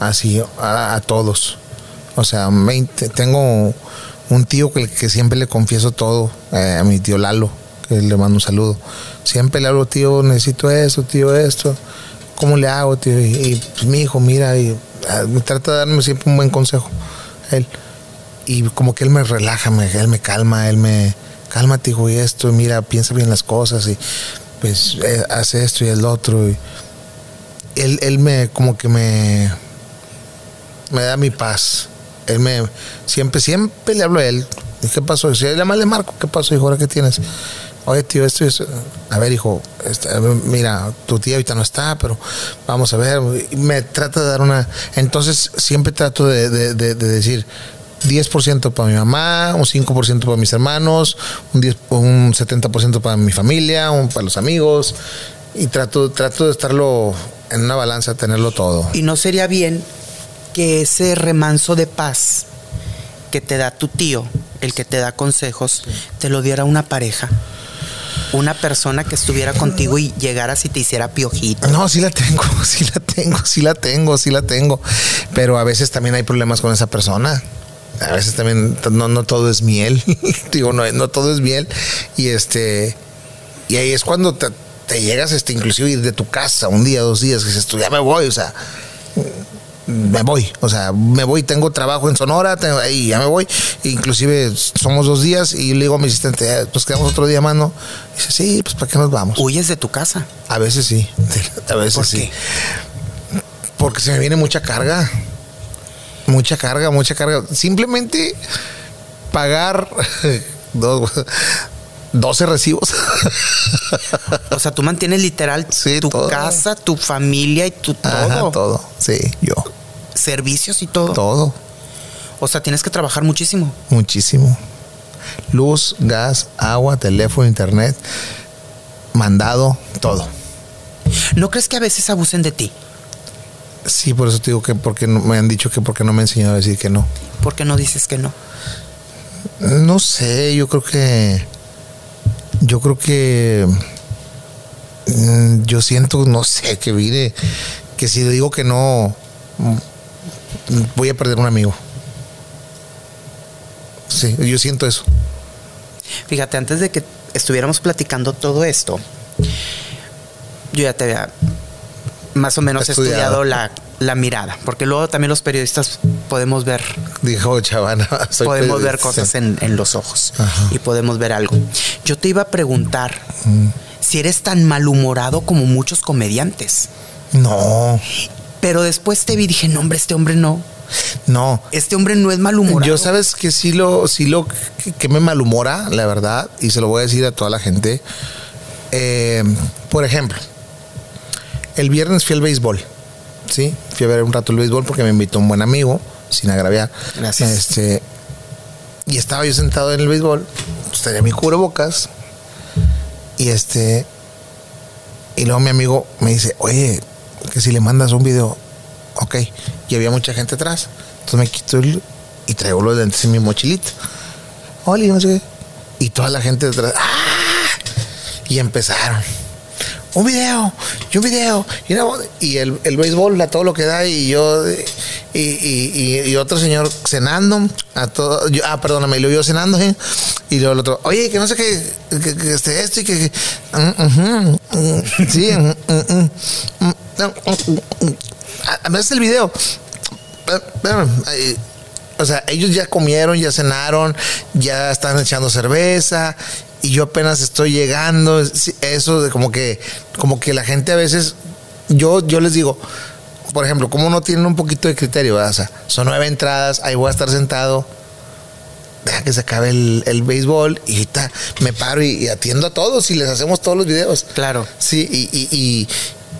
así a, todos. O sea, 20, tengo un tío que, que siempre le confieso todo, eh, a mi tío Lalo, le mando un saludo siempre le hablo, tío, necesito esto, tío, esto. ¿Cómo le hago, tío? Y, pues, mi hijo, mira, y ah, me trata de darme siempre un buen consejo. Él. Y como que él me relaja, me, él me calma, él me calma, tío, y esto, mira, piensa bien las cosas y pues eh, hace esto y el otro. Y él, él me, como que me, me da mi paz. Él me, siempre, siempre le hablo a él. ¿Qué pasó? Si mal le marco, ¿qué pasó, hijo? ¿Ahora qué tienes? Oye tío, esto es, a ver hijo, este, mira, tu tía ahorita no está, pero vamos a ver, me trata de dar una, entonces siempre trato de, decir, 10% para mi mamá, un 5% para mis hermanos, un, 10, un 70% para mi familia, un para los amigos, y trato, trato de estarlo en una balanza, tenerlo todo.
¿Y no sería bien que ese remanso de paz que te da tu tío, el que te da consejos, te lo diera una pareja? Una persona que estuviera contigo y llegara si te hiciera piojito.
No, sí la tengo, sí la tengo, sí la tengo, sí la tengo. Pero a veces también hay problemas con esa persona. A veces también no, todo es miel. Digo, no, no todo es miel. Y este. Y ahí es cuando te, llegas, este, inclusive ir de tu casa un día, dos días, que dices, tú ya me voy, o sea me voy, o sea, me voy, tengo trabajo en Sonora, ahí ya me voy, inclusive somos dos días y le digo a mi asistente, eh, pues quedamos otro día más, ¿no? dice, sí, pues ¿para qué nos vamos?
¿Huyes de tu casa?
A veces sí, a veces sí. Porque se me viene mucha carga, mucha carga, mucha carga. Simplemente pagar dos, 12 recibos.
o sea, tú mantienes literal tu casa, tu familia y tu todo.
todo, sí, yo
servicios y todo.
Todo.
O sea, tienes que trabajar muchísimo.
Muchísimo. Luz, gas, agua, teléfono, internet, mandado, todo.
¿No crees que a veces abusen de ti?
Sí, por eso te digo que porque me han dicho que porque no me he enseñado a decir que no.
¿Por qué no dices que no?
No sé, yo creo que yo creo que mm, yo siento, no sé, que vine que si digo que no voy a perder un amigo. Sí, yo siento eso.
Fíjate, antes de que estuviéramos platicando todo esto, yo ya te había más o menos estudiado, la, mirada, porque luego también los periodistas podemos ver.
Dijo Chavana.
podemos ver cosas en, los ojos y podemos ver algo. Yo te iba a preguntar mm. si eres tan malhumorado como muchos comediantes.
No.
Pero después te vi y dije, no, hombre, este hombre no.
No.
Este hombre no es malhumorado.
Yo sabes que sí lo, sí lo que, me malhumora, la verdad, y se lo voy a decir a toda la gente. Eh, por ejemplo, el viernes fui al béisbol. Sí, fui a ver un rato el béisbol porque me invitó un buen amigo, sin agraviar.
Gracias.
Este, y estaba yo sentado en el béisbol, pues tenía mi cubrebocas. Y este, y luego mi amigo me dice, oye, que si le mandas un video, ok, y había mucha gente atrás. Entonces me quito el, y traigo los lentes en mi mochilita. Hola, no sé qué. Y toda la gente detrás, ¡ah! Y empezaron. Un video, y un video, y, y el, el béisbol, todo lo que da, y yo, y, y, otro señor cenando, a todo, yo, ah, perdóname, y lo yo cenando, ¿eh? y luego el otro, oye, que no sé qué, que, que esté esto y que, que uh, uh, uh, sí, a, a el video. O sea, ellos ya comieron, ya cenaron, ya están echando cerveza y yo apenas estoy llegando. Eso de como que, como que la gente a veces, yo, yo les digo, por ejemplo, como no tienen un poquito de criterio, o sea, son nueve entradas, ahí voy a estar sentado, deja que se acabe el, béisbol y ahorita me paro y, atiendo a todos y les hacemos todos los videos.
Claro.
Sí, y,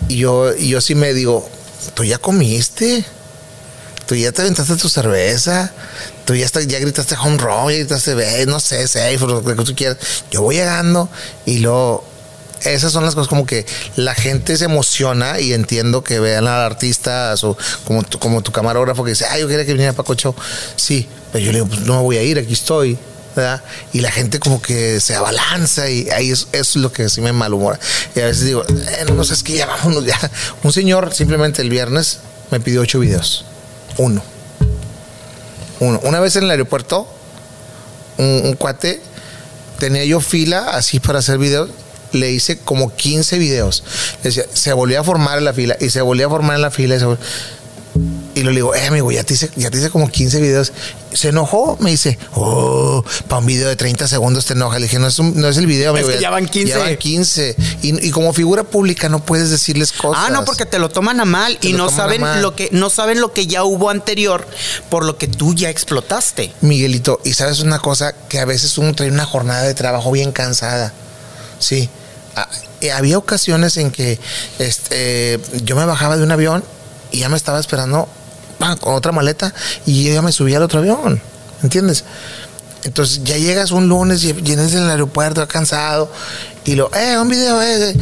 y yo, y yo sí me digo, tú ya comiste tú ya te aventaste tu cerveza, tú ya, ya gritaste home run, ya gritaste, no sé, safe, lo que tú quieras. Yo voy llegando y luego esas son las cosas como que la gente se emociona y entiendo que vean al artista o como, tu, como tu camarógrafo que dice, ay, yo quería que viniera Paco Show. Sí, pero yo le digo, pues no voy a ir, aquí estoy. ¿verdad? Y la gente como que se abalanza y ahí eso es lo que sí me malhumora. Y a veces digo, eh, no, sé, es que ya vámonos ya. Un señor simplemente el viernes me pidió ocho videos. Uno. Uno. Una vez en el aeropuerto, un, cuate, tenía yo fila así para hacer videos le hice como 15 videos. Decía, se volvió a formar en la fila y se volvió a formar en la fila. Y se y le digo, eh, amigo, ya te, hice, ya te hice como 15 videos. Se enojó, me dice, oh, para un video de 30 segundos te enoja. Le dije, no es, no es el video, amigo.
Es que ya van 15.
Ya van 15. Y, como figura pública no puedes decirles cosas.
Ah, no, porque te lo toman a mal y no saben lo que no saben lo que ya hubo anterior por lo que tú ya explotaste.
Miguelito, y sabes una cosa que a veces uno trae una jornada de trabajo bien cansada. Sí. Ah, eh, había ocasiones en que este, yo me bajaba de un avión y ya me estaba esperando con otra maleta y yo ya me subí al otro avión, ¿entiendes? Entonces ya llegas un lunes y en el aeropuerto cansado y lo, eh, un video, eh, eh.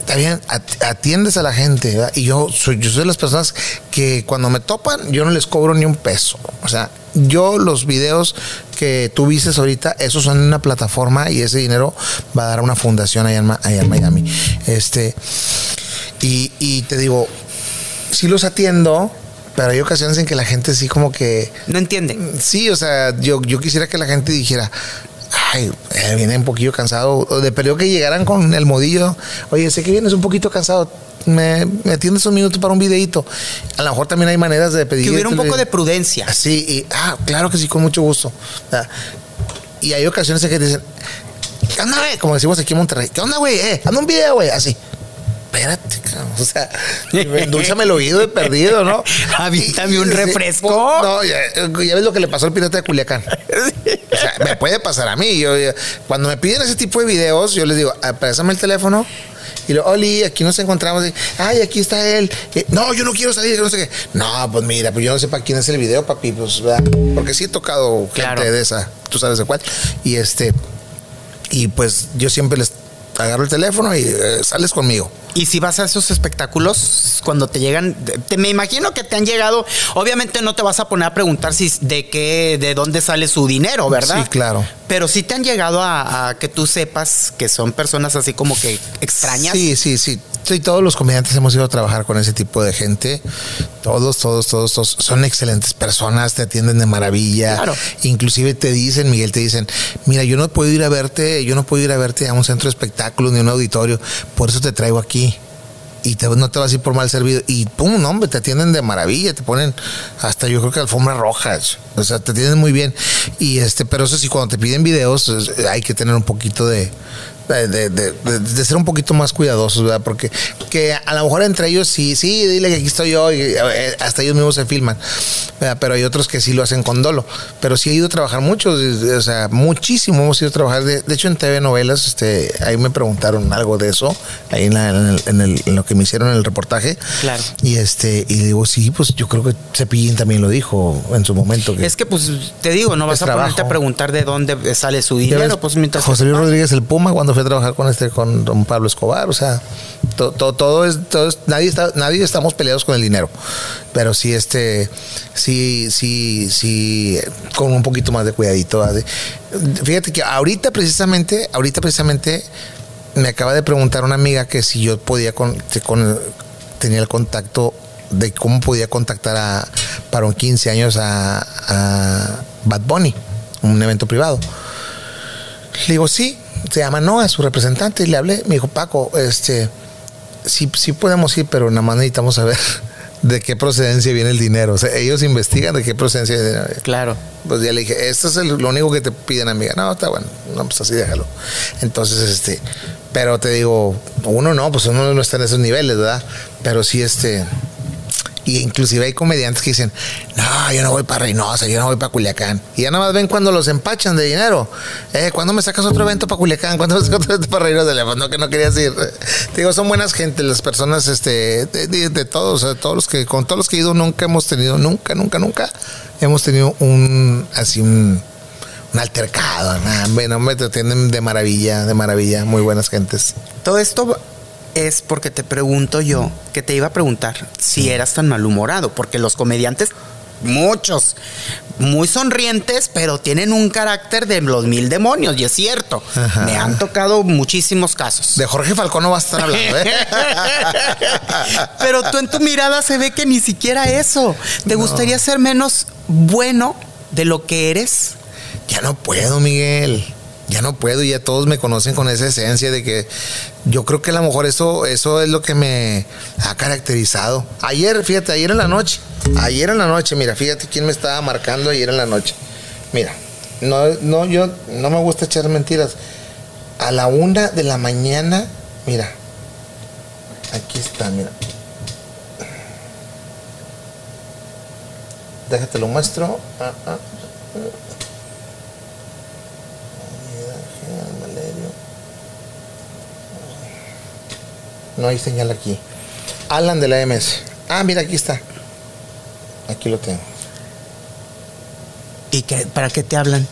Está bien, atiendes a la gente, Y yo soy, yo soy de las personas que cuando me topan, yo no les cobro ni un peso. O sea, yo los videos que tú viste ahorita, esos son en una plataforma y ese dinero va a dar a una fundación allá en, Miami. Este, y, y te digo, si los atiendo, pero hay ocasiones en que la gente sí como que...
No entiende.
Sí, o sea, yo, yo quisiera que la gente dijera, ay, eh, viene un poquillo cansado, o de periodo que llegaran con el modillo, oye, sé que vienes un poquito cansado, me, me atiendes un minuto para un videito. A lo mejor también hay maneras de pedir.
Que hubiera un poco de prudencia.
Sí, y, ah, claro que sí, con mucho gusto. Y hay ocasiones en que dicen, ¿qué onda, güey? Como decimos aquí en Monterrey, ¿qué onda, güey? Eh, anda un video, güey, así espérate, o sea, endulzame el oído de perdido, ¿no?
Avíntame un refresco.
No, ya, ves lo que le pasó al pirata de Culiacán. O sea, me puede pasar a mí. Yo, cuando me piden ese tipo de videos, yo les digo, pásame el teléfono. Y lo, Oli, aquí nos encontramos. Ay, aquí está él. No, yo no quiero salir, no sé qué. No, pues mira, pues yo no sé para quién es el video, papi. Pues, porque sí he tocado gente de esa, tú sabes de cuál. Y este, y pues yo siempre les agarro el teléfono y eh, sales conmigo.
Y si vas a esos espectáculos, cuando te llegan, te, me imagino que te han llegado, obviamente no te vas a poner a preguntar si de qué, de dónde sale su dinero, ¿verdad?
Sí, claro.
Pero sí te han llegado a, que tú sepas que son personas así como que extrañas.
Sí, sí, sí. Sí, todos los comediantes hemos ido a trabajar con ese tipo de gente. Todos, todos, todos, todos son excelentes personas, te atienden de maravilla. Claro. Inclusive te dicen, Miguel, te dicen, mira, yo no puedo ir a verte, yo no puedo ir a verte a un centro de espectáculos ni a un auditorio, por eso te traigo aquí y no te vas a ir por mal servido. Y pum, hombre, te atienden de maravilla, te ponen hasta yo creo que alfombras rojas. O sea, te atienden muy bien. Y este, pero eso sí, cuando te piden videos, hay que tener un poquito de, de, de, ser un poquito más cuidadosos, ¿verdad? Porque que a lo mejor entre ellos sí, sí, dile que aquí estoy yo y eh, hasta ellos mismos se filman, pero hay otros que sí lo hacen con dolo. Pero sí he ido a trabajar mucho, o sea, muchísimo hemos ido a trabajar. De, hecho, en TV Novelas, este, ahí me preguntaron algo de eso, ahí en, lo que me hicieron en el reportaje.
Claro.
Y este, y digo, sí, pues yo creo que Cepillín también lo dijo en su momento.
es que, pues, te digo, no vas a ponerte a preguntar de dónde sale su dinero, pues mientras.
José Luis Rodríguez el Puma, cuando fue a trabajar con este, con don Pablo Escobar, o sea, todo, todo, es, todo nadie está, nadie estamos peleados con el dinero, pero sí, este, sí, sí, sí, con un poquito más de cuidadito. Fíjate que ahorita precisamente, ahorita precisamente me acaba de preguntar una amiga que si yo podía con, con tenía el contacto de cómo podía contactar a, para un 15 años a, a Bad Bunny, un evento privado. Le digo, sí, se llama Noah, su representante, y le hablé, me dijo, Paco, este, sí, sí podemos ir, pero nada más necesitamos saber de qué procedencia viene el dinero. O sea, ellos investigan de qué procedencia viene el dinero.
Claro.
Pues ya le dije, esto es el- lo único que te piden, amiga. No, está bueno. No, pues así déjalo. Entonces, este, pero te digo, uno no, pues uno no está en esos niveles, ¿verdad? Pero sí, este, y inclusive hay comediantes que dicen, no, yo no voy para Reynosa, yo no voy para Culiacán. Y ya nada más ven cuando los empachan de dinero. Eh, ¿cuándo me sacas otro evento para Culiacán? ¿Cuándo me sacas otro evento para Reynosa? Digo, no, que no querías ir. Te digo, son buenas gente, las personas, este, de, de- de todos, todos los que, con todos los que he ido, nunca hemos tenido, nunca, nunca, nunca hemos tenido un, así un, altercado, bueno, me te atienden de maravilla, de maravilla, muy buenas gentes.
Todo esto es porque te pregunto yo, que te iba a preguntar si eras tan malhumorado, porque los comediantes, muchos, muy sonrientes, pero tienen un carácter de los mil demonios, y es cierto.
Ajá.
Me han tocado muchísimos casos.
De Jorge Falcón no vas a estar hablando, ¿eh?
Pero tú en tu mirada se ve que ni siquiera eso. ¿Te gustaría ser menos bueno de lo que eres?
Ya no puedo, Miguel. Ya no puedo y ya todos me conocen con esa esencia de que yo creo que a lo mejor eso, eso es lo que me ha caracterizado. Ayer, fíjate, ayer en la noche, ayer en la noche, mira, fíjate quién me estaba marcando ayer en la noche. Mira, no, no, yo no me gusta echar mentiras. A la una de la mañana, mira, aquí está, mira. Déjate lo muestro. Ah, ah. No hay señal aquí. Alan de la MS. Ah, mira, aquí está. Aquí lo tengo.
¿Y qué, para qué te hablan?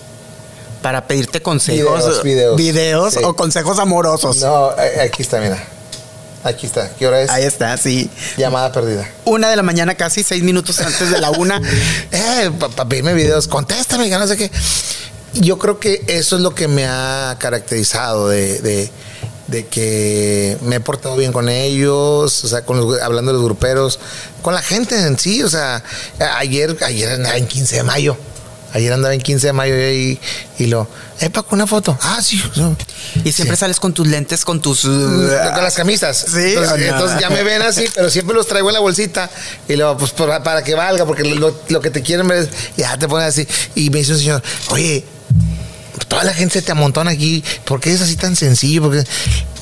¿Para pedirte consejos?
Videos, videos.
¿Videos
Sí.
o consejos amorosos?
No, eh, aquí está, mira. Aquí está. ¿Qué hora es?
Ahí está, sí.
Llamada perdida.
Una de la mañana, casi seis minutos antes de la una.
Eh, para pedirme videos, contéstame, no sé qué. Yo creo que eso es lo que me ha caracterizado de, de- de que me he portado bien con ellos, o sea, con los- hablando de los gruperos, con la gente en sí, o sea, ayer, ayer andaba en 15 de mayo. Ayer andaba en 15 de mayo y, y lo, eh, Paco, una foto. Ah, sí. no.
Y siempre sales con tus lentes, con tus...
Mm, con las camisas.
Sí,
Entonces,
no.
entonces ya me ven así, pero siempre los traigo en la bolsita. Y luego, pues para, para que valga, porque lo, lo que te quieren ver es, ya te ponen así. Y me dice un señor, oye, toda la gente se te amontona aquí, ¿por qué es así tan sencillo? Porque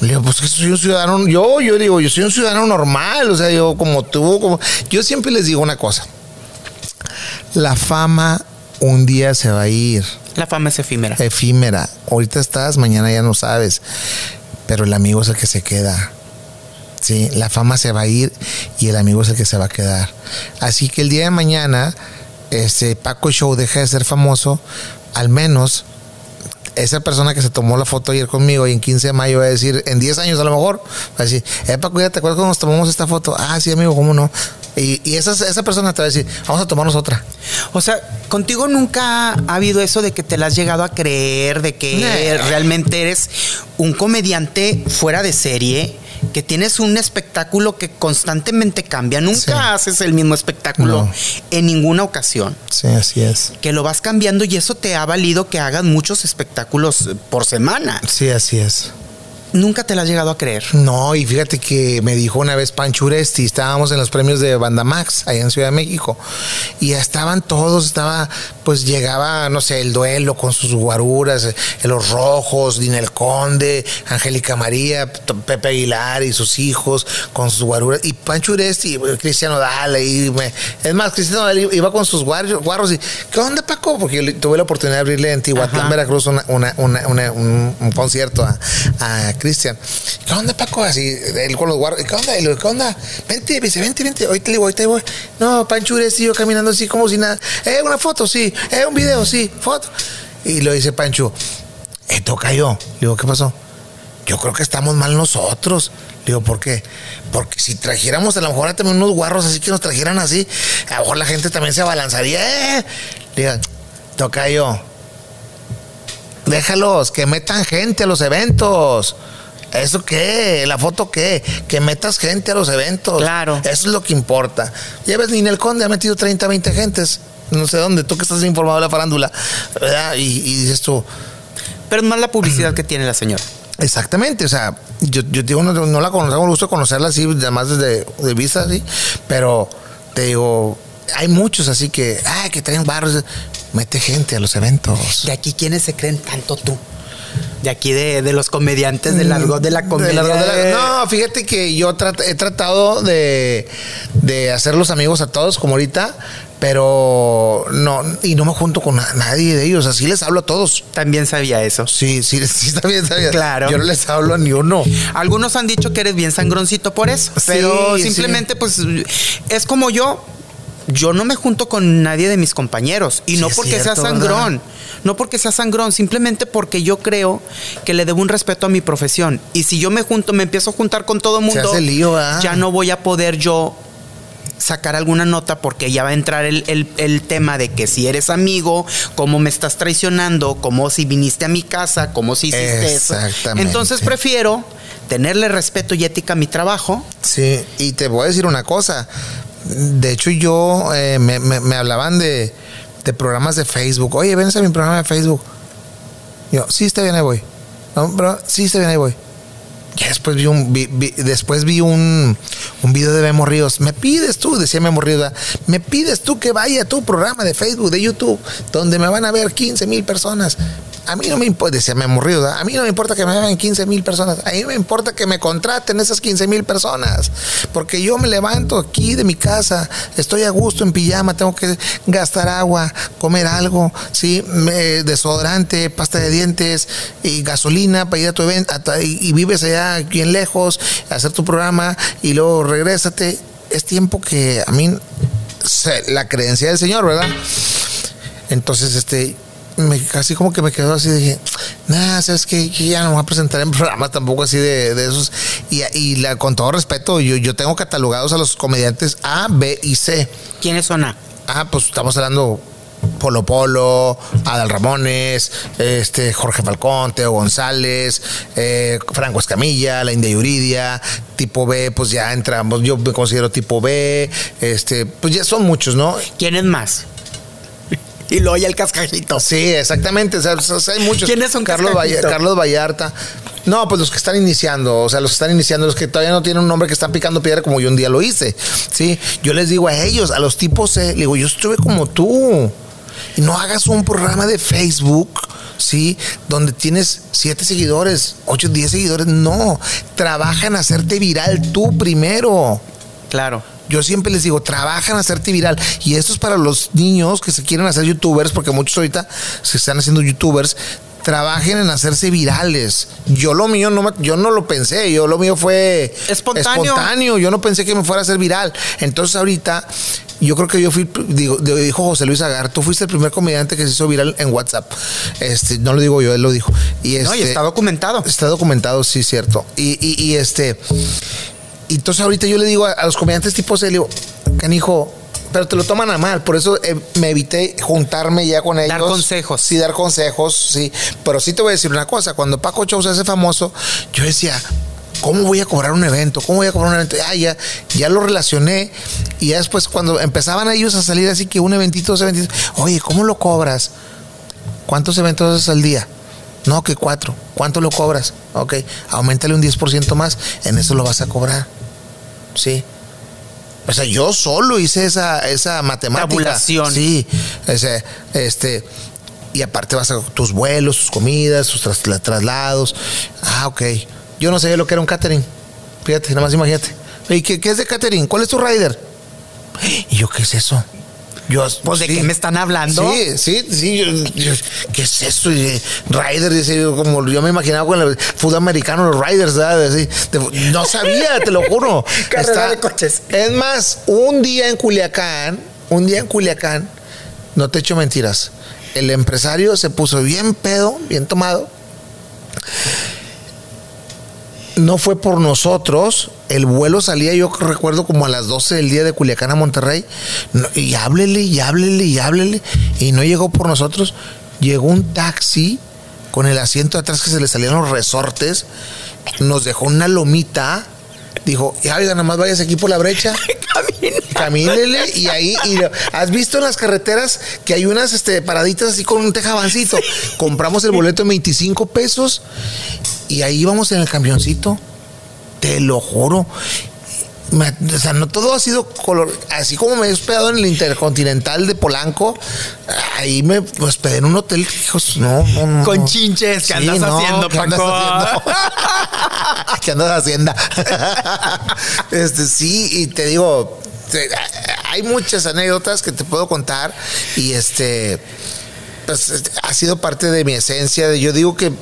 le digo, pues que soy un ciudadano, yo, yo digo, yo soy un ciudadano normal, o sea, yo como tú, como. Yo siempre les digo una cosa. La fama un día se va a ir
La fama es efímera.
efímera. Ahorita estás, mañana ya no sabes. Pero el amigo es el que se queda. Sí, la fama se va a ir y el amigo es el que se va a quedar. Así que el día de mañana, este Paco Show deja de ser famoso, al menos esa persona que se tomó la foto ayer conmigo y en 15 de mayo va a decir, en 10 años a lo mejor, va a decir, eh, Paco, ¿ya te acuerdas cuando nos tomamos esta foto? Ah, sí, amigo, ¿cómo no? Y, y esa, esa persona te va a decir, vamos a tomarnos otra.
O sea, contigo nunca ha habido eso de que te la has llegado a creer, de que realmente eres un comediante fuera de serie, que tienes un espectáculo que constantemente cambia. Nunca
Sí.
haces el mismo espectáculo
No.
en ninguna ocasión.
Sí, así es.
Que lo vas cambiando y eso te ha valido que hagas muchos espectáculos por semana.
Sí, así es.
Nunca te la has llegado a creer.
No, y fíjate que me dijo una vez Pancho Uresti, estábamos en los premios de Banda Max, allá en Ciudad de México, y estaban todos, estaba, pues llegaba, no sé, el duelo con sus guaruras, eh, los rojos, Dinel Conde, Angélica María, Pepe Aguilar y sus hijos con sus guaruras, y Pancho Uresti, eh, Cristiano Dale, y me- es más, Cristiano Dale iba con sus guarros, guarros y, ¿qué onda Paco? Porque yo tuve la oportunidad de abrirle en Tihuatlán. Veracruz, una, una- una- una- un, un concierto a, a Cristian. ¿Qué onda, Paco? Así, él con los guarros. ¿Qué onda? ¿qué onda? Vente, dice, vente, vente. Ahorita le digo, ahorita voy. No, Pancho Uresti, yo caminando así como si nada. Eh, una foto, sí. Eh, un video, sí. Foto. Y lo dice Pancho, eh, toca yo. Le digo, ¿qué pasó? Yo creo que estamos mal nosotros. Le digo, ¿por qué? Porque si trajéramos a lo mejor también unos guarros así que nos trajeran así, a lo mejor la gente también se abalanzaría. Eh. Le digo, toca yo. Déjalos, que metan gente a los eventos. ¿Eso qué? ¿La foto qué? Que metas gente a los eventos.
Claro.
Eso es lo que importa. Ya ves, ni en el Conde ha metido 30, 20 gentes. No sé dónde, tú que estás informado de la farándula. ¿verdad? Y, y dices tú,
Pero es más la publicidad que tiene la señora.
Exactamente, o sea, yo, yo digo, no, no la conozco, me gusta conocerla así, además desde de vista así, pero te digo, hay muchos así que, ay, que traen barros, mete gente a los eventos.
De aquí, ¿quiénes se creen tanto tú? De aquí, de, de los comediantes del argot de la comedia.
Mm, De la- de la- no, fíjate que yo trat- he tratado de, de hacer los amigos a todos como ahorita, pero no, y no me junto con na- nadie de ellos, así les hablo a todos.
También sabía eso.
Sí, sí, sí, está bien.
Claro.
Yo no les hablo a ni uno.
Algunos han dicho que eres bien sangroncito por eso,
Sí,
pero
sí.
simplemente pues es como yo. Yo no me junto con nadie de mis compañeros y
Sí,
no porque
cierto,
sea sangrón, no porque sea sangrón, simplemente porque yo creo que le debo un respeto a mi profesión y si yo me junto, me empiezo a juntar con todo el
Se
mundo,
lío,
ya no voy a poder yo sacar alguna nota porque ya va a entrar el, el- el tema de que si eres amigo, cómo me estás traicionando, cómo si viniste a mi casa, cómo si hiciste eso.
Exactamente.
Entonces prefiero tenerle respeto y ética a mi trabajo.
Sí, y te voy a decir una cosa. De hecho, yo eh, me, me- hablaban de, de programas de Facebook. Oye, ven a mi programa de Facebook. Yo, sí, está bien, ahí voy. Sí, está bien, ahí voy. Ya después vi un, vi- después vi un, un video de Memo Ríos. Me pides tú, decía Memo Ríos, me pides tú que vaya a tu programa de Facebook, de YouTube, donde me van a ver 15 mil personas. A mí no me importa, decía Ríos, ¿verdad? a mí no me importa que me vean 15 mil personas. A mí me importa que me contraten esas 15 mil personas. Porque yo me levanto aquí de mi casa, estoy a gusto en pijama, tengo que gastar agua, comer algo, ¿sí? Me- desodorante, pasta de dientes y gasolina para ir a tu evento y, y vives allá bien lejos, hacer tu programa y luego regrésate. Es tiempo que a mí la creencia del Señor, ¿verdad? Entonces, este, me, casi como que me quedó así, dije, nada, sabes que ya no me voy a presentar en programas tampoco así de, de esos. Y, y la, con todo respeto, yo, yo tengo catalogados a los comediantes A, B y C.
¿Quiénes son A?
Ah, pues estamos hablando Polo Polo, Adal Ramones, este Jorge Falcón, Teo González, eh, Franco Escamilla, la India Yuridia, tipo B, pues ya entramos, yo me considero tipo B, este, pues ya son muchos, ¿no?
¿Quiénes más? Y luego ya el cascajito.
Sí, exactamente. O sea, o sea, hay muchos.
¿Quiénes son
Carlos, Carlos Vallarta. No, pues los que están iniciando, o sea, los que están iniciando, los que todavía no tienen un nombre que están picando piedra como yo un día lo hice. Sí, yo les digo a ellos, a los tipos C, le digo, yo estuve como tú. Y no hagas un programa de Facebook, ¿sí? Donde tienes siete seguidores, ocho, diez seguidores. No, trabaja en hacerte viral tú primero.
Claro.
Yo siempre les digo, trabajan a hacerte viral. Y esto es para los niños que se quieren hacer youtubers, porque muchos ahorita se están haciendo youtubers. Trabajen en hacerse virales. Yo lo mío no me- yo no lo pensé, yo lo mío fue
Espontáneo.
espontáneo. Yo no pensé que me fuera a hacer viral. Entonces ahorita yo creo que yo fui, digo, dijo José Luis Agar, tú fuiste el primer comediante que se hizo viral en WhatsApp. Este, no lo digo yo, él lo dijo. Y
No, y
este-
está documentado.
Está documentado, sí, cierto. Y, y- y este. Y entonces ahorita yo le digo a, a los comediantes tipo C, le digo, canijo, pero te lo toman a mal. Por eso eh, me evité juntarme ya con ellos.
Dar consejos.
Sí, dar consejos, sí. Pero sí te voy a decir una cosa. Cuando Paco Show se hace famoso, yo decía, ¿cómo voy a cobrar un evento? ¿Cómo voy a cobrar un evento? Ah, ya, ya lo relacioné. Y ya después, cuando empezaban ellos a salir así que un eventito, dos eventitos, oye, ¿cómo lo cobras? ¿Cuántos eventos haces al día? No, que cuatro. ¿Cuánto lo cobras? Ok, aumentale un 10% más. En eso lo vas a cobrar. Sí. O sea, yo solo hice esa, esa matemática.
Tabulación.
Sí. Ese, este. Y aparte vas a tus vuelos, tus comidas, tus tras- traslados. Ah, ok. Yo no sabía lo que era un catering. Fíjate, nada más imagínate. Oye, ¿qué, qué es de catering? ¿Cuál es tu rider? Y yo, ¿qué es eso? Yo,
Pues, ¿de
sí.
qué me están hablando?
Sí, sí, sí. yo- yo- ¿Qué es eso? Y, eh, Rider, dice yo, como yo me imaginaba con el fútbol americano, los Riders, de- no sabía, te lo juro.
Carrera de coches.
Es más, un día en Culiacán, un día en Culiacán, no te echo mentiras, el empresario se puso bien pedo, bien tomado. No fue por nosotros. El vuelo salía, yo recuerdo, como a las 12 del día de Culiacán a Monterrey. Y háblele, y háblele, y háblele. Y no llegó por nosotros. Llegó un taxi con el asiento de atrás que se le salían los resortes. nos dejó una lomita. Dijo, ya oiga, nada más vayas aquí por la brecha. Camínele y ahí, y lo- has visto en las carreteras que hay unas este, paraditas así con un tejabancito. Compramos el boleto en 25 pesos y ahí íbamos en el camioncito. Te lo juro. Me- o sea, no todo ha sido color. Así como me he hospedado en el Intercontinental de Polanco, ahí me hospedé en un hotel. Hijos, no, no, no.
Con chinches, ¿qué
Sí,
andas
no,
haciendo,
¿qué andas
Paco?
haciendo? ¿Qué andas haciendo? este, sí, y te digo, te- hay muchas anécdotas que te puedo contar y este pues ha sido parte de mi esencia. Yo digo que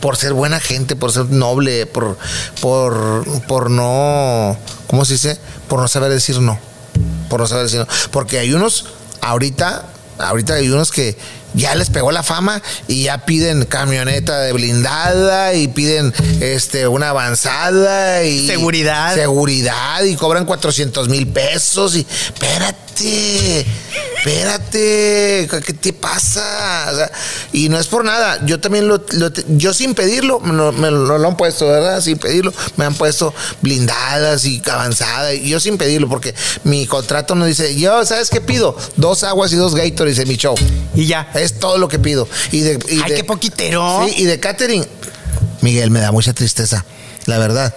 por ser buena gente, por ser noble, por, por, por no, ¿cómo se dice? Por no saber decir no. Por no saber decir no. Porque hay unos, ahorita, ahorita hay unos que ya les pegó la fama y ya piden camioneta de blindada y piden este una avanzada y
Seguridad.
seguridad y cobran 400 mil pesos y espérate espérate ¿qué te pasa? O sea, y no es por nada yo también lo, lo- yo sin pedirlo me lo, me lo- lo han puesto verdad sin pedirlo me han puesto blindadas y avanzadas y yo sin pedirlo porque mi contrato no dice yo sabes qué pido dos aguas y dos Gatorades en mi show
Y ya.
es todo lo que pido y de, y
Ay,
de-
qué poquitero.
Sí, y de catering, Miguel, me da mucha tristeza, la verdad.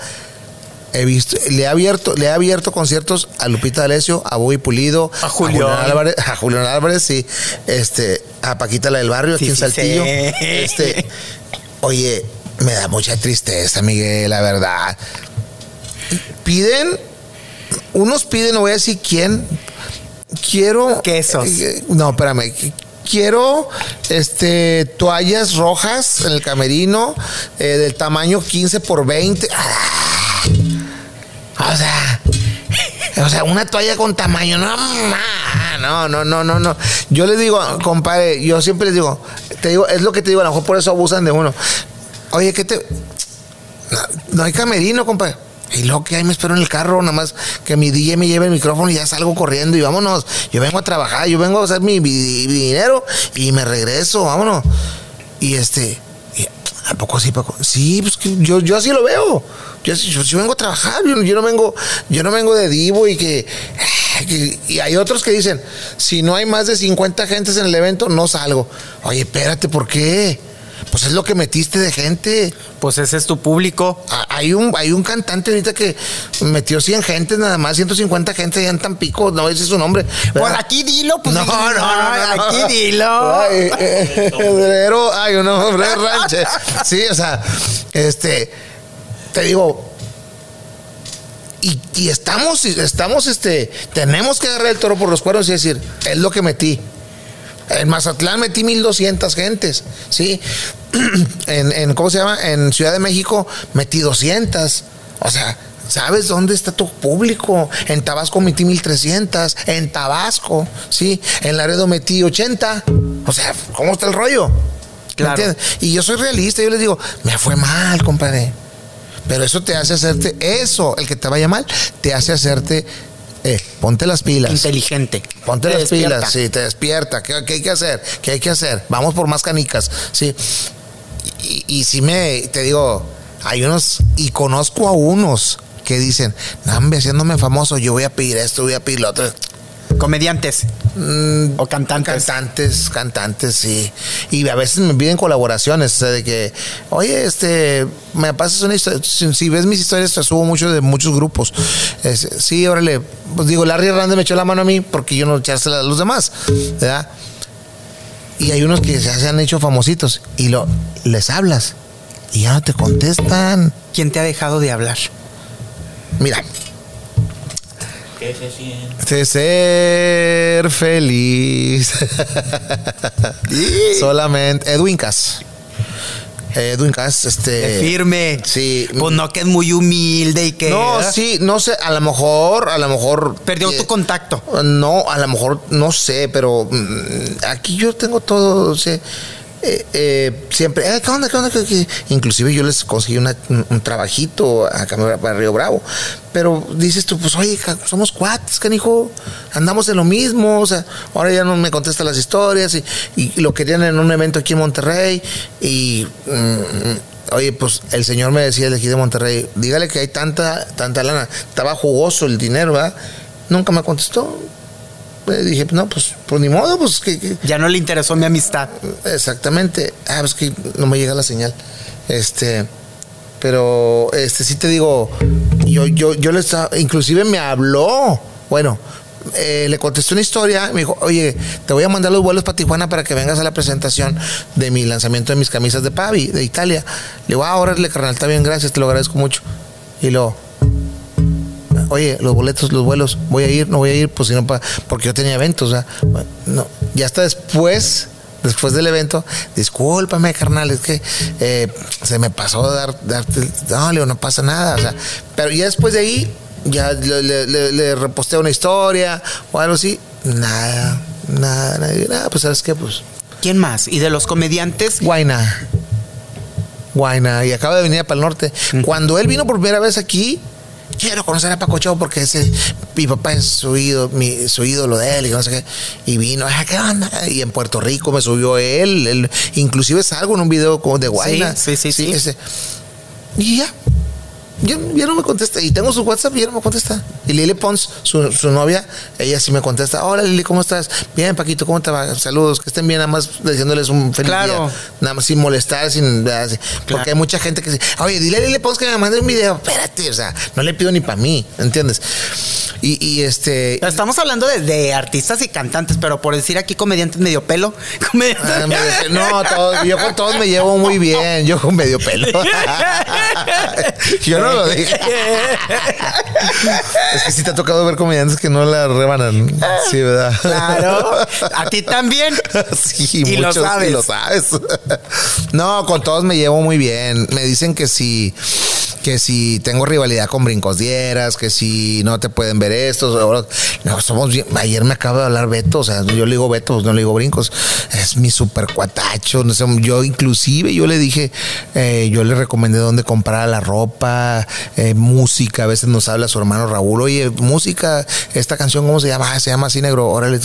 He visto, le he abierto, le he abierto conciertos a Lupita D'Alessio, a Bobby Pulido,
A Julián.
Álvarez, a Julián Álvarez, sí, este, a Paquita la del barrio, aquí
Sí,
en
sí,
Saltillo.
sí.
Este, oye, me da mucha tristeza, Miguel, la verdad. Piden, unos piden, no voy a decir quién, quiero.
Quesos.
eh, no, espérame. Quiero este toallas rojas en el camerino eh, del tamaño 15 por 20. Ah, o sea, o sea, una toalla con tamaño, no, no, no, no, no, no. Yo les digo, compadre, yo siempre les digo, te digo, es lo que te digo, a lo mejor por eso abusan de uno. Oye, ¿qué te, no, hay camerino, compadre. Y luego que ahí me espero en el carro, nada más que mi DJ me lleve el micrófono y ya salgo corriendo y vámonos. Yo vengo a trabajar, yo vengo a hacer mi, mi- mi dinero y me regreso, vámonos. Y este, ¿a poco sí, Paco? Sí, pues que yo, yo así lo veo. Yo, yo, yo vengo a trabajar, yo, yo no vengo, yo no vengo de divo y que, que- Y hay otros que dicen, si no hay más de 50 gentes en el evento, no salgo. Oye, espérate, ¿por qué? Pues es lo que metiste de gente.
Pues ese es tu público.
Ah, Hay un, hay un cantante ahorita que metió 100 gentes nada más, 150 gente ya en Tampico, no ese es su nombre.
Por aquí dilo, pues.
no, no, no, no.
Aquí dilo.
Ay, eh, Pero, ay, un hombre ranche. Sí, o sea, este, te digo, y, y estamos, estamos, este, tenemos que agarrar el toro por los cuernos y decir, es lo que metí. En Mazatlán metí 1200 gentes, ¿sí? En, en, ¿cómo se llama? En Ciudad de México metí 200. O sea, ¿sabes dónde está tu público? En Tabasco metí 1300. En Tabasco, ¿sí? En Laredo metí 80. O sea, ¿cómo está el rollo? ¿Me
Claro.
entiendes? Y yo soy realista, yo les digo, me fue mal, compadre. Pero eso te hace hacerte, eso, el que te vaya mal, te hace hacerte, eh, ponte las pilas.
Inteligente.
Ponte
Te
las
despierta.
pilas, sí, te despierta. ¿Qué, qué hay que hacer? ¿Qué hay que hacer? Vamos por más canicas, sí. Y, y si me, te digo, hay unos, y conozco a unos que dicen, nambe, haciéndome famoso, yo voy a pedir esto, voy a pedir lo otro.
Comediantes.
Mm,
O cantantes.
Cantantes, cantantes, sí. Y a veces me piden colaboraciones, o sea, de que, oye, este, me pasas una historia. Si, si ves mis historias, te subo mucho de muchos grupos. Es- sí, órale. Pues digo, Larry Hernández me echó la mano a mí porque yo no echársela a los demás, ¿verdad? Y hay unos que ya se han hecho famositos y lo, les hablas y ya no te contestan.
¿Quién te ha dejado de hablar?
Mira,
¿Qué se siente?
de ser feliz. Solamente Edwin Cass. Edwin Cass, este.
De firme.
sí.
Pues no, que es muy humilde y que.
No, sí, no sé, a lo mejor, a lo mejor.
Perdió
eh,
tu contacto.
No, a lo mejor, no sé, pero mm, aquí yo tengo todo, o sea, eh, eh, siempre, eh, ¿qué onda, qué onda? Inclusive yo les conseguí un, trabajito acá para Río Bravo, pero dices tú, pues oye, somos cuates, canijo, andamos en lo mismo, o sea, ahora ya no me contestan las historias y, y lo querían en un evento aquí en Monterrey y... mm, oye, pues el señor me decía de aquí de Monterrey, dígale que hay tanta, tanta lana. Estaba jugoso el dinero, ¿verdad? Nunca me contestó. Le dije, no, pues, pues ni modo, pues que, que-
Ya no le interesó mi amistad.
Exactamente. Ah, pues que no me llega la señal. Este, pero este sí te digo, yo, yo, yo le estaba, inclusive me habló. Bueno, eh, le contesté una historia, me dijo, oye, te voy a mandar los vuelos para Tijuana para que vengas a la presentación de mi lanzamiento de mis camisas de Pavi, de Italia. Le digo, ah, órale, carnal, está bien, gracias, te lo agradezco mucho. Y luego, oye, los boletos, los vuelos, voy a ir, no voy a ir, pues si no, pa- porque yo tenía eventos, o sea, bueno, no, ya hasta después, después del evento, discúlpame, carnal, es que eh, se me pasó dar, darte, no, le digo, no pasa nada, o sea, pero ya después de ahí, ya le, le, le- le reposté una historia o algo así, nada, nada, nada, nada, pues sabes qué, pues,
¿Quién más? Y de los comediantes,
Guaina. Guaina, y acaba de venir para el norte. Cuando él vino por primera vez aquí, quiero conocer a Paco Chau porque ese, mi papá es su ídolo, mi, su ídolo de él y no sé qué. Y vino, "Ah, ¿qué onda? Y en Puerto Rico me subió él, él inclusive salgo en un video como de Guaina.
Sí, sí, sí, sí.
ese. Y ya. Ya no me contesta. Y tengo su WhatsApp y ya no me contesta. Y Lili Pons, su, su novia, ella sí me contesta. Hola Lili, ¿cómo estás? Bien, Paquito, ¿cómo te va? Saludos, que estén bien, nada más diciéndoles un feliz
Claro.
día. Nada más sin molestar, sin. así. Porque hay mucha gente que dice, oye, dile a Lili Pons que me mande un video. Espérate, o sea, no le pido ni para mí, ¿entiendes? Y, y este.
estamos hablando de, de artistas y cantantes, pero por decir aquí comediantes medio pelo, comediantes-
ah, no, todos- yo con todos me llevo muy bien. Yo con medio pelo. yo no lo dije. es que sí te ha tocado ver comediantes que no la rebanan. Sí, ¿verdad?
Claro, a ti también.
Sí,
Y lo
muchos,
sabes.
y lo sabes. no, con todos me llevo muy bien. Me dicen que si que si tengo rivalidad con Brincos Dieras, que si no te pueden ver estos. No, somos bien. Ayer me acaba de hablar Beto, o sea, yo le digo Beto, pues no le digo Brincos. Es mi super cuatacho. No sé, yo inclusive yo le dije, eh, yo le recomendé dónde comprar la ropa, eh, música. A veces nos habla su hermano Raúl, oye, música, esta canción, ¿cómo se llama? Ah, se llama así negro. Órale,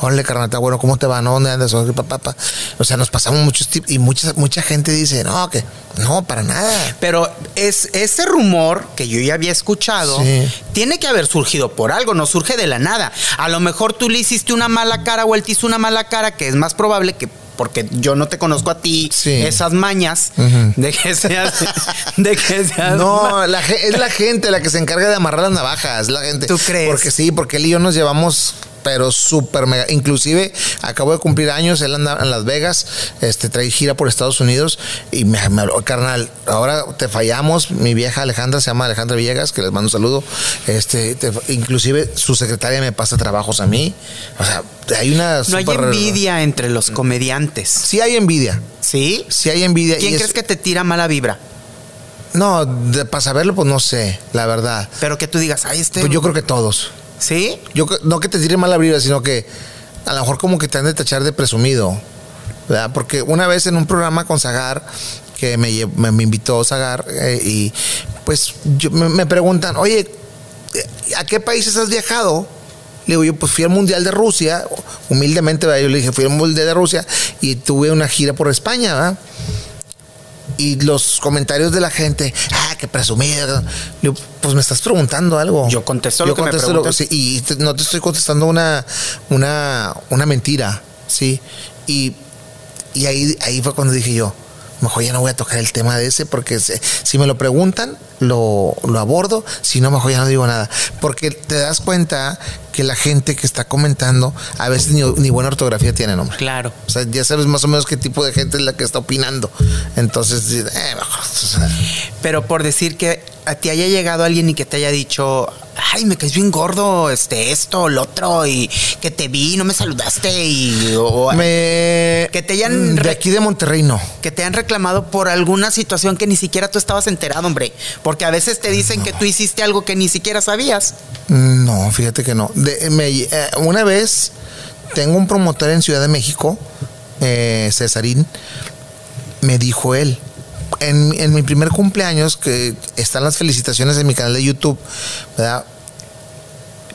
órale, carnal, está bueno, ¿cómo te va? ¿No? ¿Dónde andas? O sea, nos pasamos muchos tips y mucha, mucha gente dice, no, que no, para nada.
Pero es ese rumor que yo ya había escuchado
Sí.
tiene que haber surgido por algo, no surge de la nada. A lo mejor tú le hiciste una mala cara o él te hizo una mala cara, que es más probable que porque yo no te conozco a ti
Sí.
esas mañas de que seas de que seas
No, la, es la gente la que se encarga de amarrar las navajas, la gente.
¿Tú crees?
Porque sí, porque él y yo nos llevamos pero súper mega. Inclusive acabo de cumplir años, él anda en Las Vegas, este trae gira por Estados Unidos y me, me habló, carnal, ahora te fallamos, mi vieja Alejandra se llama Alejandra Villegas, que les mando un saludo. Este, te- inclusive su secretaria me pasa trabajos a mí. O sea, hay una
no hay envidia entre los comediantes.
Sí hay envidia.
¿Sí?
Sí hay envidia.
¿Quién
y
crees
es-
que te tira mala vibra?
No, de, para saberlo, pues no sé, la verdad.
Pero que tú digas, ay, este.
Pues yo creo que todos.
¿Sí?
Yo no que te tire mala vibra, sino que a lo mejor como que te han de tachar de presumido. ¿verdad? Porque una vez en un programa con Zagar, que me, me, me invitó Zagar, eh, y pues yo- me, me preguntan, oye, eh, ¿a qué países has viajado? Le digo, yo pues fui al Mundial de Rusia, humildemente, ¿verdad? yo le dije, fui al Mundial de Rusia y tuve una gira por España, ¿verdad? Y los comentarios de la gente, ah, qué presumido. Pues me estás preguntando algo.
Yo contesto lo que me
contesto lo-
preguntas.
sí, y te- no te estoy contestando una, una, una mentira, ¿sí? Y, y ahí, ahí fue cuando dije yo, mejor ya no voy a tocar el tema de ese porque se- si me lo preguntan, lo, lo abordo, si no, mejor ya no digo nada. Porque te das cuenta que la gente que está comentando a veces ni, ni buena ortografía tienen, hombre.
Claro.
O sea, ya sabes más o menos qué tipo de gente es la que está opinando. Entonces, eh, o sea,
Pero por decir que a ti haya llegado alguien y que te haya dicho, ay, me caes bien gordo, este, esto, lo otro, y que te vi, no me saludaste, y o-
me...
Que te hayan
De aquí de Monterrey no.
que te han reclamado por alguna situación que ni siquiera tú estabas enterado, hombre. Porque a veces te dicen que tú hiciste algo que ni siquiera sabías.
No, fíjate que no. De- eh, una vez tengo un promotor en Ciudad de México, eh, Cesarín, me dijo él. En, mi primer cumpleaños, que están las felicitaciones en mi canal de YouTube,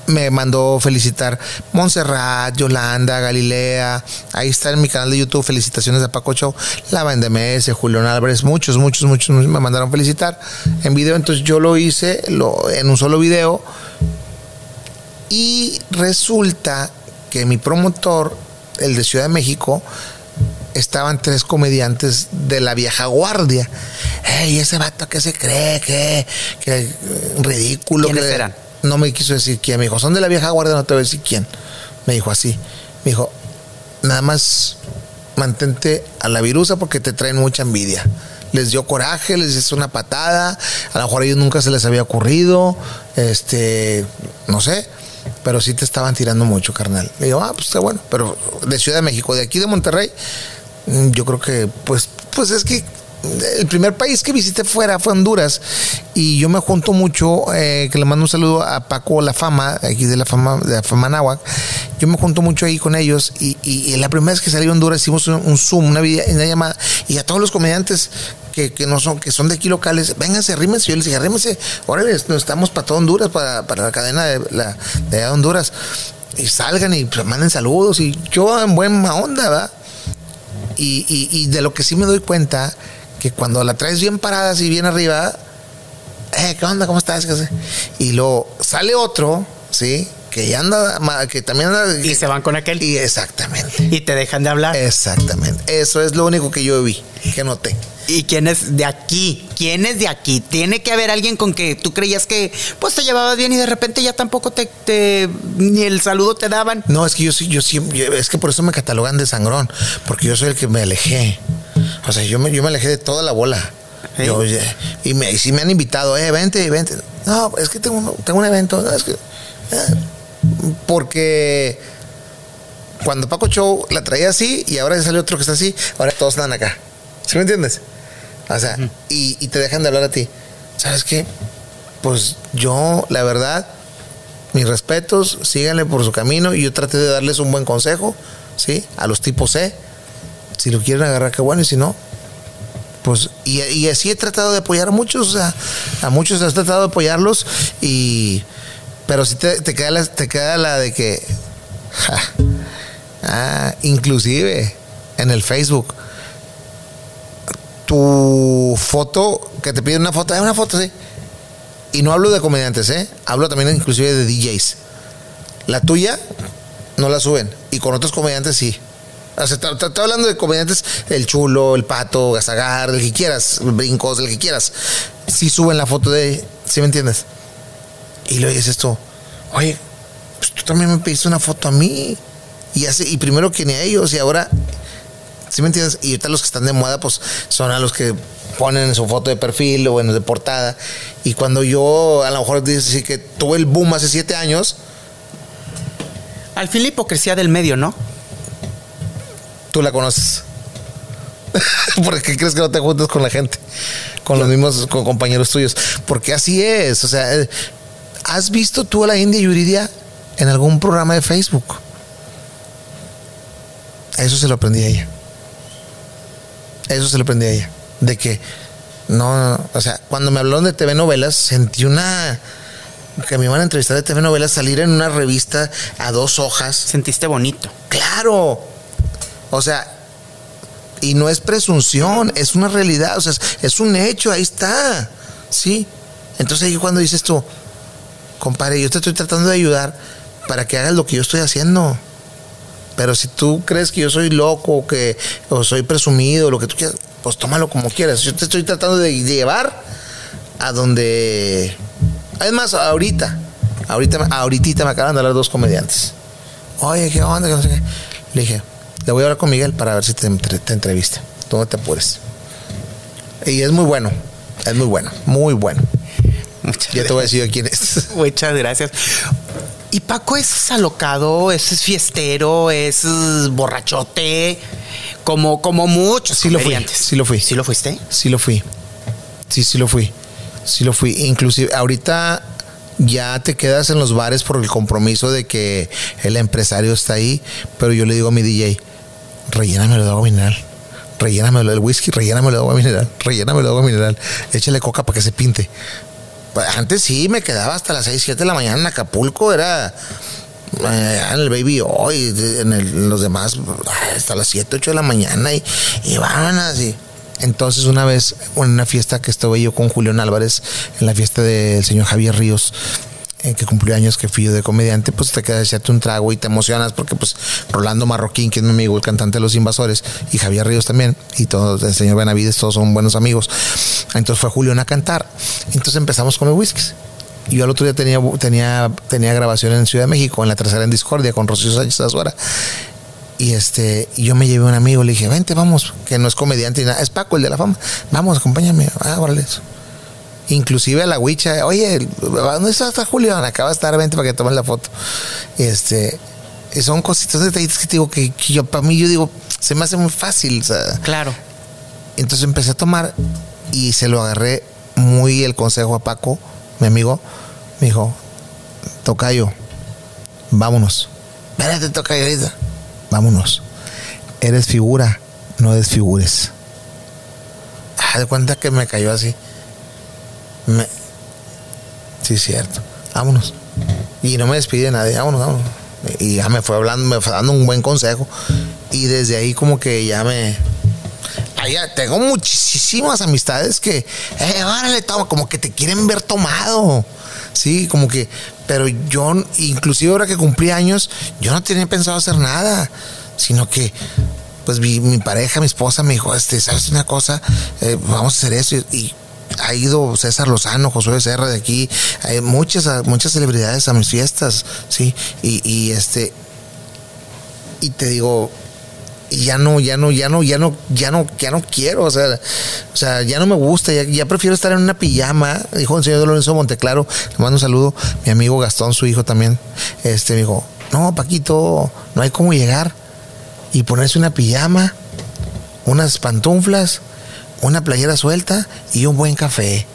me mandó felicitar Montserrat, Yolanda, Galilea. Ahí está en mi canal de YouTube. Felicitaciones a Paco Show, La MS, Julián Álvarez. Muchos, muchos, muchos me mandaron felicitar en video. Entonces yo lo hice en un solo video. Y resulta que mi promotor, el de Ciudad de México, estaban tres comediantes de la vieja guardia. Ey, ese vato que se cree que, que ridículo.
¿Quiénes
que,
eran?
No me quiso decir quién. Me dijo, son de la vieja guardia, no te voy a decir quién. Me dijo así. Me dijo, nada más mantente a la virusa porque te traen mucha envidia. Les dio coraje, les hizo una patada. A lo mejor a ellos nunca se les había ocurrido. Este, no sé. Pero sí te estaban tirando mucho, carnal. Me dijo, ah, pues está bueno. Pero de Ciudad de México, de aquí de Monterrey, mm, yo creo que, pues, pues es que el primer país que visité fuera fue Honduras y yo me junto mucho, eh, que le mando un saludo a Paco La Fama, aquí de la Fama, de la Fama Náhuac, yo me junto mucho ahí con ellos y, y, la primera vez que salí a Honduras hicimos un, Zoom, una, una llamada y a todos los comediantes que, que, no son, que son de aquí locales, vénganse, rímense. Yo les dije, rímense, órale, estamos para todo Honduras, para, para la cadena de, la, de Honduras. Y salgan y pues, manden saludos. Y yo en buena onda, ¿verdad? Y, y, y de lo que sí me doy cuenta que cuando la traes bien parada, así bien arriba, eh, ¿qué onda? ¿Cómo estás? Y luego sale otro, ¿sí? Que ya anda, que también anda.
Y se van con aquel.
Y exactamente.
Y te dejan de hablar.
Exactamente. Eso es lo único que yo vi, que noté.
¿Y quién es de aquí? ¿Quién es de aquí? Tiene que haber alguien con que tú creías que pues te llevabas bien y de repente ya tampoco te, ni el saludo te daban.
No, es que yo sí, yo siempre, es que por eso me catalogan de sangrón, porque yo soy el que me alejé. O sea, yo me, yo me alejé de toda la bola. y, me, si me han invitado, eh, vente, vente. No, es que tengo, tengo un evento. es que, eh, porque cuando Paco Show la traía así y ahora sale otro que está así, ahora todos están acá. ¿Sí me entiendes? O sea, y, y, te dejan de hablar a ti. ¿Sabes qué? Pues yo, la verdad, mis respetos, síganle por su camino y yo traté de darles un buen consejo, ¿sí? A los tipos C si lo quieren agarrar, qué bueno, y si no, pues, y, así he tratado de apoyar a muchos, a muchos he tratado de apoyarlos, y, pero si te, queda, la, te queda la de que, ah, inclusive en el Facebook, tu foto, que te piden una foto, hay una foto, sí. Y no hablo de comediantes, ¿eh? Hablo también inclusive de DJs. La tuya no la suben. Y con otros comediantes sí. O sea, estoy hablando de comediantes, el chulo, el pato, Gazagar, el que quieras, brincos, el que quieras. Si suben la foto de, ¿sí me entiendes? Y luego dices tú, oye, pues tú también me pediste una foto a mí. Y, hace, y primero que ni a ellos, y ahora, ¿sí me entiendes? Y ahorita los que están de moda, pues son a los que ponen en su foto de perfil o en de portada. Y cuando yo, a lo mejor dices que tuve el boom hace siete años.
Al fin la hipocresía del medio, ¿no?
Tú la conoces. ¿Por qué crees que no te juntas con la gente? Con los mismos con compañeros tuyos. Porque así es. O sea, eh, ¿has visto tú a la India Yuridia en algún programa de Facebook? Eso se lo aprendí a ella. Eso se lo aprendí a ella. De que, no, no, o sea, cuando me hablaron de TV novelas, sentí una que me iban a entrevistar de TV novelas, salir en una revista a dos hojas.
Sentiste bonito.
Claro. O sea, y no es presunción, es una realidad, o sea, es, un hecho, ahí está. ¿Sí? Entonces cuando dices tú, compadre, yo te estoy tratando de ayudar para que hagas lo que yo estoy haciendo. Pero si tú crees que yo soy loco que o soy presumido, lo que tú quieras, pues tómalo como quieras. Yo te estoy tratando de llevar a donde. Además, ahorita, ahorita, ahorita me acaban de hablar dos comediantes. Oye, ¿qué onda? Le dije, le voy a hablar con Miguel para ver si te, te entrevista. Tú no te apures. Y es muy bueno. Es muy bueno. Muy bueno. Muchas ya te voy a decir quién es.
Muchas gracias. Y Paco es alocado, es fiestero, es borrachote, como, como muchos.
Sí lo fui. Sí lo fui.
¿Sí lo fuiste?
Sí lo fui. Sí, sí lo fui. Sí lo fui. Inclusive ahorita ya te quedas en los bares por el compromiso de que el empresario está ahí, pero yo le digo a mi DJ, rellénamelo de agua mineral. Rellénamelo del whisky, rellénamelo de agua mineral, rellénamelo de agua mineral. Échale coca para que se pinte. Antes sí, me quedaba hasta las 6, 7 de la mañana en Acapulco, era eh, en el Baby Hoy, en, los demás, hasta las 7, 8 de la mañana y, y van así. Entonces una vez en una fiesta que estuve yo con Julián Álvarez, en la fiesta del señor Javier Ríos, en que cumplió años que fui yo de comediante, pues te quedas echarte un trago y te emocionas porque pues Rolando Marroquín, que es mi amigo, el cantante de Los Invasores, y Javier Ríos también, y todos, el señor Benavides, todos son buenos amigos. Entonces fue Julián a cantar. Entonces empezamos con los whiskies. Y yo al otro día tenía, tenía, tenía grabación en Ciudad de México, en la tercera en Discordia, con Rocío Sánchez Azuara. Y este, yo me llevé a un amigo, le dije, vente, vamos, que no es comediante es Paco, el de la fama. Vamos, acompáñame. Ah, órale. Inclusive a la huicha, oye, ¿dónde está, está Julián? Acaba de estar, vente para que tomen la foto. Este, son cositas, detallitos que te digo que, que yo, para mí, yo digo, se me hace muy fácil. O sea,
Claro.
entonces empecé a tomar y se lo agarré muy el consejo a Paco, mi amigo. Me dijo, Tocayo, vámonos. Espérate, Tocayo, ahorita. Vámonos. Eres figura, no desfigures. Ah, de cuenta que me cayó así. Me... Sí, cierto. Vámonos. Y no me despide de nadie. Vámonos, vámonos. Y ya me fue hablando, me fue dando un buen consejo. Y desde ahí como que ya me, Allá tengo muchísimas amistades que, eh, órale, toma, como que te quieren ver tomado. Sí, como que, pero yo, inclusive ahora que cumplí años, yo no tenía pensado hacer nada, sino que, pues mi, mi pareja, mi esposa me dijo, este, ¿sabes una cosa? Eh, vamos a hacer eso. Y ha ido César Lozano, Josué Serra de aquí, hay muchas, muchas celebridades a mis fiestas, sí, y, este, y te digo, ya no, ya no, ya no, ya no, ya no, ya no quiero, o sea, o sea, ya no me gusta, ya, ya prefiero estar en una pijama, dijo el señor Lorenzo Monteclaro, le mando un saludo, mi amigo Gastón, su hijo también, este, me dijo, no, Paquito, no hay cómo llegar y ponerse una pijama, unas pantuflas, una playera suelta y un buen café.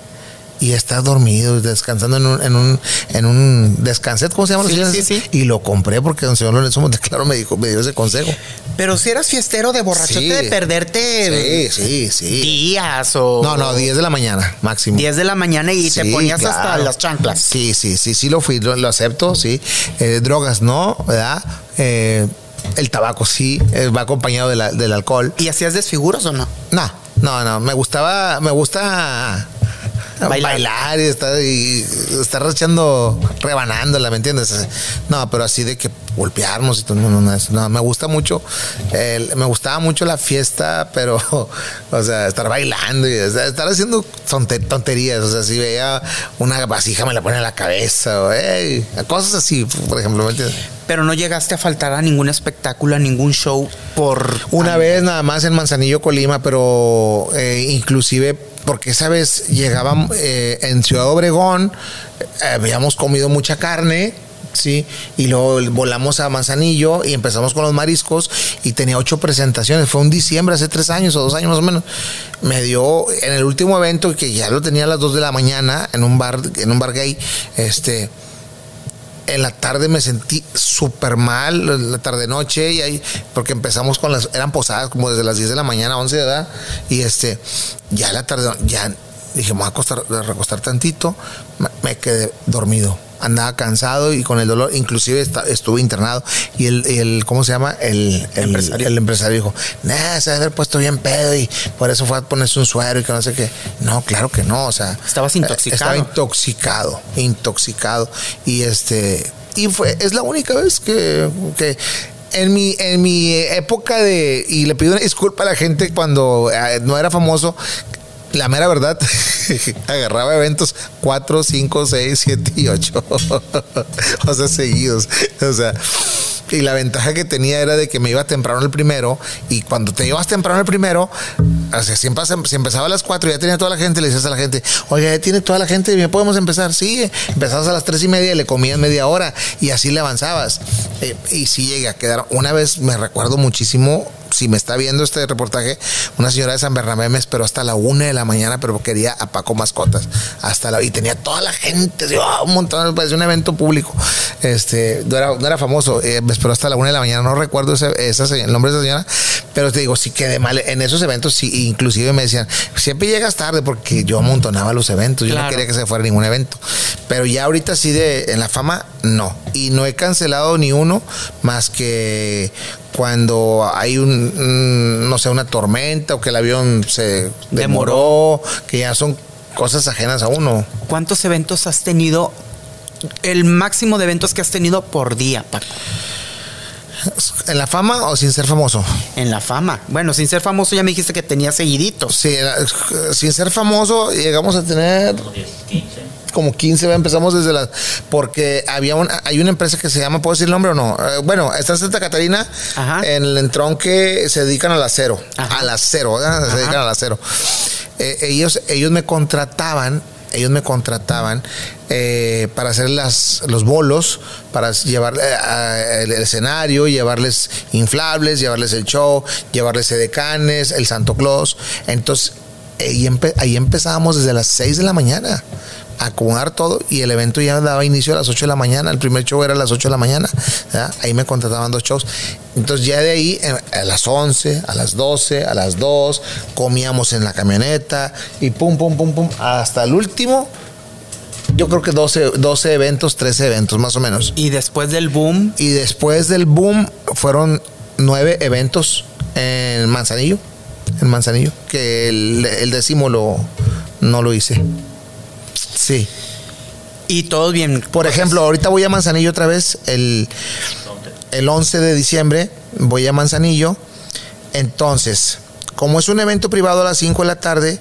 Y estar dormido, descansando en un, en un, en un descanset, ¿cómo se llama?
Sí, sí, sí.
Y lo compré porque don señor Lorenzo Monteclaro me dijo, me dio ese consejo.
Pero si eras fiestero de borrachote de perderte
Sí, sí, sí.
días o.
No, no, 10 de la mañana, máximo.
10 de la mañana y te ponías hasta las chanclas.
Sí, sí, sí, sí lo fui, lo, lo acepto, sí. Eh, drogas no, ¿verdad? Eh, el tabaco sí, eh, va acompañado de la- del alcohol.
¿Y hacías desfiguros o no?
No, no, no, me gustaba, me gusta
Bailar.
bailar, y estar, y estar echando, rebanándola, ¿me entiendes? No, pero así de que golpearnos y todo, no, no, no, eso, no, me gusta mucho, me gustaba mucho la fiesta, pero, o sea, estar bailando y estar haciendo tonte- tonterías, o sea, si veía una vasija me la ponía en la cabeza, o, cosas así, por ejemplo, ¿me entiendes?
Pero no llegaste a faltar a ningún espectáculo, a ningún show por.
Una vez nada más en Manzanillo, Colima, pero eh, inclusive porque esa vez llegábamos eh, en Ciudad Obregón, eh, habíamos comido mucha carne. Sí, y luego volamos a Manzanillo y empezamos con los mariscos y tenía ocho presentaciones. Fue un diciembre, hace tres años o dos años más o menos. Me dio en el último evento que ya lo tenía a las dos de la mañana en un bar, en un bar gay, este, en la tarde me sentí súper mal, la tarde noche, y ahí, porque empezamos con las, eran posadas como desde las 10 de la mañana, 11 de edad, y este, ya la tarde, ya dije, me voy a recostar tantito, me quedé dormido. Andaba cansado y con el dolor, inclusive esta- estuve internado. Y el, el ¿cómo se llama? El, el
Empresario.
el empresario dijo, nah, se debe haber puesto bien pedo y por eso fue a ponerse un suero y que no sé qué. No, claro que no, o sea.
Estabas
eh,
intoxicado.
Estaba intoxicado, intoxicado. Y este, y fue, es la única vez que, que en mi, en mi época de, y le pido una disculpa a la gente cuando eh, no era famoso, la mera verdad, agarraba eventos 4, 5, 6, 7 y 8. o sea, seguidos. O sea, y la ventaja que tenía era de que me iba temprano el primero. Y cuando te ibas temprano el primero, o sea, si, empezaba, a las 4 ya tenía toda la gente, le decías a la gente, oye, ya tiene toda la gente, ¿ya podemos empezar? Sí, empezabas a las 3 y media y le comías media hora y así le avanzabas. Eh, y sí llegué a quedar. Una vez me recuerdo muchísimo, si me está viendo este reportaje, una señora de San Bernabé me esperó hasta la una de la mañana, pero quería a Paco Mascotas. Hasta la, y tenía toda la gente, un montón, parecía un evento público. Este, no era, no era famoso, eh, me esperó hasta la una de la mañana, no recuerdo ese, el nombre de esa señora, pero te digo, sí quedé mal. En esos eventos, sí, inclusive me decían, siempre llegas tarde porque yo amontonaba los eventos, yo no quería que se fuera ningún evento. Pero ya ahorita sí de en la fama, no. Y no he cancelado ni uno más que cuando hay un, no sé, una tormenta o que el avión se demoró, que ya son cosas ajenas a uno.
¿Cuántos eventos has tenido? El máximo de eventos que has tenido por día, Paco.
¿En la fama o sin ser famoso?
En la fama. Bueno, sin ser famoso ya me dijiste que tenía seguiditos.
Sí, sin ser famoso llegamos a tener... 15 como 15, empezamos desde las. Porque había una, hay una empresa que se llama, ¿puedo decir el nombre o no? Eh, bueno, está en Santa Catarina, en el entronque se dedican al acero. Al acero, se dedican al acero. Eh, ellos, ellos me contrataban ellos me contrataban eh, para hacer las, los bolos, para llevar el, escenario, llevarles inflables, llevarles el show, llevarles edecanes, el Santo Claus. Entonces, ahí, ahí empezábamos desde las 6 de la mañana acomodar todo y el evento ya daba inicio a las 8 de la mañana, el primer show era a las 8 de la mañana, ahí me contrataban dos shows. Entonces ya de ahí a las 11, a las 12, a las 2, comíamos en la camioneta y pum, pum, pum, pum, hasta el último. Yo creo que 12, 12 eventos, 13 eventos más o menos.
¿Y después del boom?
Y después del boom fueron nueve eventos en Manzanillo, en Manzanillo, que el, el décimo lo, no lo hice. Sí.
Y todo bien.
Por ejemplo, ahorita voy a Manzanillo otra vez, el, el 11 de diciembre, voy a Manzanillo. Entonces, como es un evento privado a las 5 de la tarde,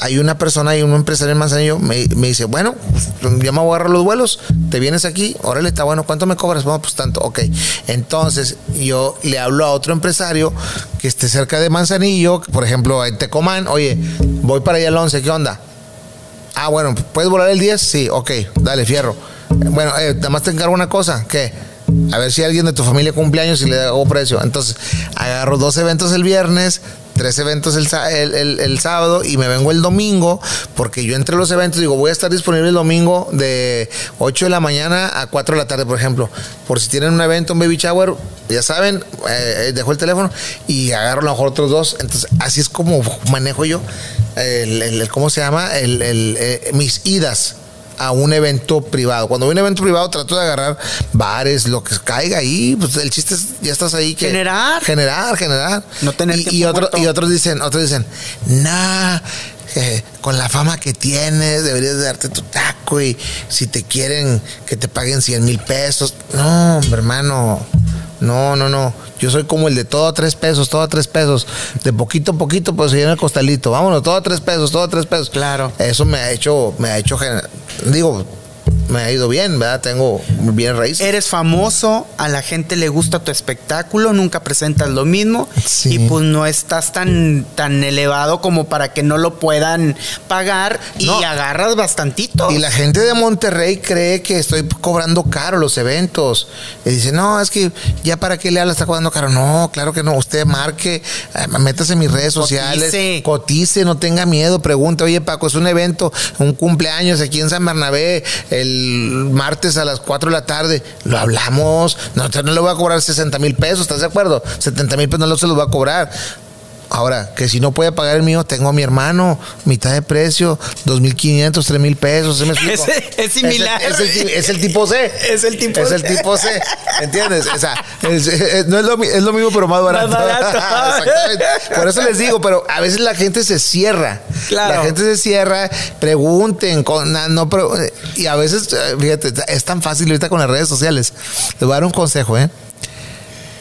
hay una persona y un empresario en Manzanillo me, me, dice, bueno, ya me voy a agarrar los vuelos, te vienes aquí, órale, está bueno, ¿cuánto me cobras? Bueno, pues tanto, ok. Entonces yo le hablo a otro empresario que esté cerca de Manzanillo, por ejemplo, en Tecomán, oye, voy para allá el 11, ¿qué onda? Ah, bueno, ¿puedes volar el 10? Sí, ok, dale, fierro. Bueno, eh, nada más te encargo una cosa, ¿qué? A ver si alguien de tu familia cumpleaños y le hago precio. Entonces, agarro dos eventos el viernes, tres eventos el, el, sábado y me vengo el domingo, porque yo entre los eventos digo, voy a estar disponible el domingo de 8 de la mañana a 4 de la tarde, por ejemplo. Por si tienen un evento, un baby shower, ya saben, eh, dejo el teléfono y agarro a lo mejor otros dos. Entonces, así es como manejo yo el, ¿cómo se llama? El, eh, mis idas a un evento privado. Cuando voy a un evento privado trato de agarrar bares, lo que caiga ahí, pues el chiste es, ya estás ahí que
generar,
generar, generar.
No tener
y, y, otro, y otros dicen, otros dicen, nah, eh, con la fama que tienes deberías darte tu taco y si te quieren que te paguen 100 mil pesos. No, hermano, no, no, no. Yo soy como el de todo a tres pesos, todo a tres pesos. De poquito a poquito, pues se llena el costalito. Vámonos, todo a tres pesos, todo a tres pesos.
Claro.
Eso me ha hecho, me ha hecho, digo, me ha ido bien, ¿verdad? Tengo bien raíz.
Eres famoso, a la gente le gusta tu espectáculo, nunca presentas lo mismo y pues no estás tan, tan elevado como para que no lo puedan pagar y agarras bastantito.
Y la gente de Monterrey cree que estoy cobrando caro los eventos. Y dice, no, es que ya para qué le habla está cobrando caro. No, claro que no. Usted marque, eh, métase en mis redes sociales, cotice, no tenga miedo, pregunte, oye Paco, es un evento, un cumpleaños aquí en San Bernabé, el martes a las 4 de la tarde. Lo hablamos. No, no le voy a cobrar 60 mil pesos, ¿estás de acuerdo? 70 mil pesos no se los voy a cobrar. Ahora, que si no puede pagar el mío, tengo a mi hermano, mitad de precio, 2.500, 3.000 pesos.
Es, similar.
Es, el, tipo C.
Es el tipo
Es el tipo C. ¿Entiendes? O sea, no es lo, es lo, mismo, pero más barato. Más barato. Por eso les digo, pero a veces la gente se cierra. Claro. La gente se cierra, pregunten, con, no, y a veces, fíjate, es tan fácil ahorita con las redes sociales. Les voy a dar un consejo, ¿eh?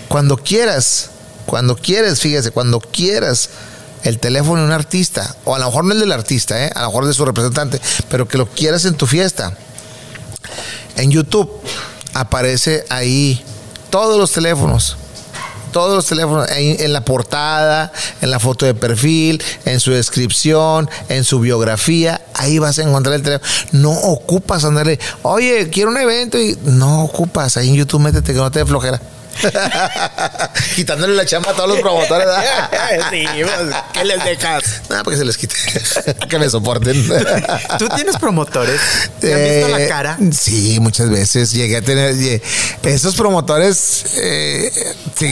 Cuando quieras cuando quieres, fíjese, cuando quieras el teléfono de un artista, o a lo mejor no el del artista, ¿eh? a lo mejor de su representante, pero que lo quieras en tu fiesta. En YouTube aparece ahí todos los teléfonos. Todos los teléfonos, en la portada, en la foto de perfil, en su descripción, en su biografía, ahí vas a encontrar el teléfono. No ocupas andarle, oye, quiero un evento y no ocupas, ahí en YouTube métete que no te dé flojera. Quitándole la chamba a todos los promotores.
sí, pues, ¿qué les dejas?
Nada, porque se les quite. que me soporten.
¿Tú tienes promotores? ¿Te han visto la
Eh,
cara?
Sí, muchas veces llegué a tener. Esos promotores eh,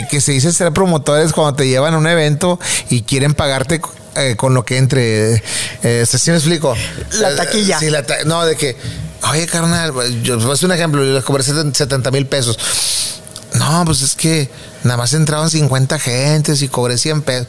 que se dicen ser promotores cuando te llevan a un evento y quieren pagarte eh, con lo que entre. Eh, ¿sí me explico?
La taquilla.
Sí, la ta- no, de que. Oye, carnal, yo voy a hacer un ejemplo, yo les cobré 70 mil pesos. No, pues es que nada más entraban 50 gentes y cobré 100 pesos.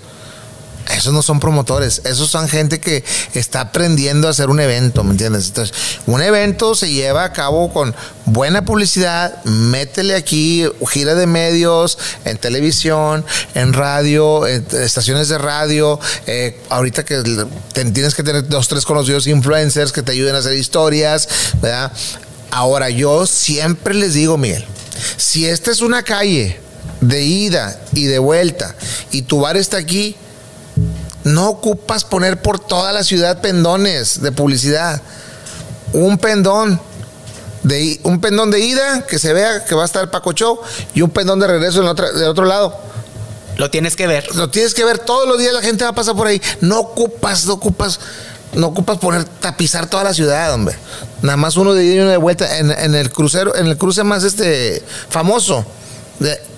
Esos no son promotores, esos son gente que está aprendiendo a hacer un evento, ¿me entiendes? Entonces, un evento se lleva a cabo con buena publicidad, métele aquí gira de medios, en televisión, en radio, en estaciones de radio, eh, ahorita que tienes que tener dos, tres conocidos influencers que te ayuden a hacer historias, ¿verdad? Ahora, yo siempre les digo, Miguel, si esta es una calle de ida y de vuelta y tu bar está aquí, no ocupas poner por toda la ciudad pendones de publicidad. Un pendón. De, un pendón de ida que se vea que va a estar Paco Show y un pendón de regreso en otra- del otro lado.
Lo tienes que ver.
Lo tienes que ver todos los días, la gente va a pasar por ahí. No ocupas, no ocupas, no ocupas poner, tapizar toda la ciudad, hombre. Nada más uno de ida y uno de vuelta en, en el crucero, en el cruce más este famoso.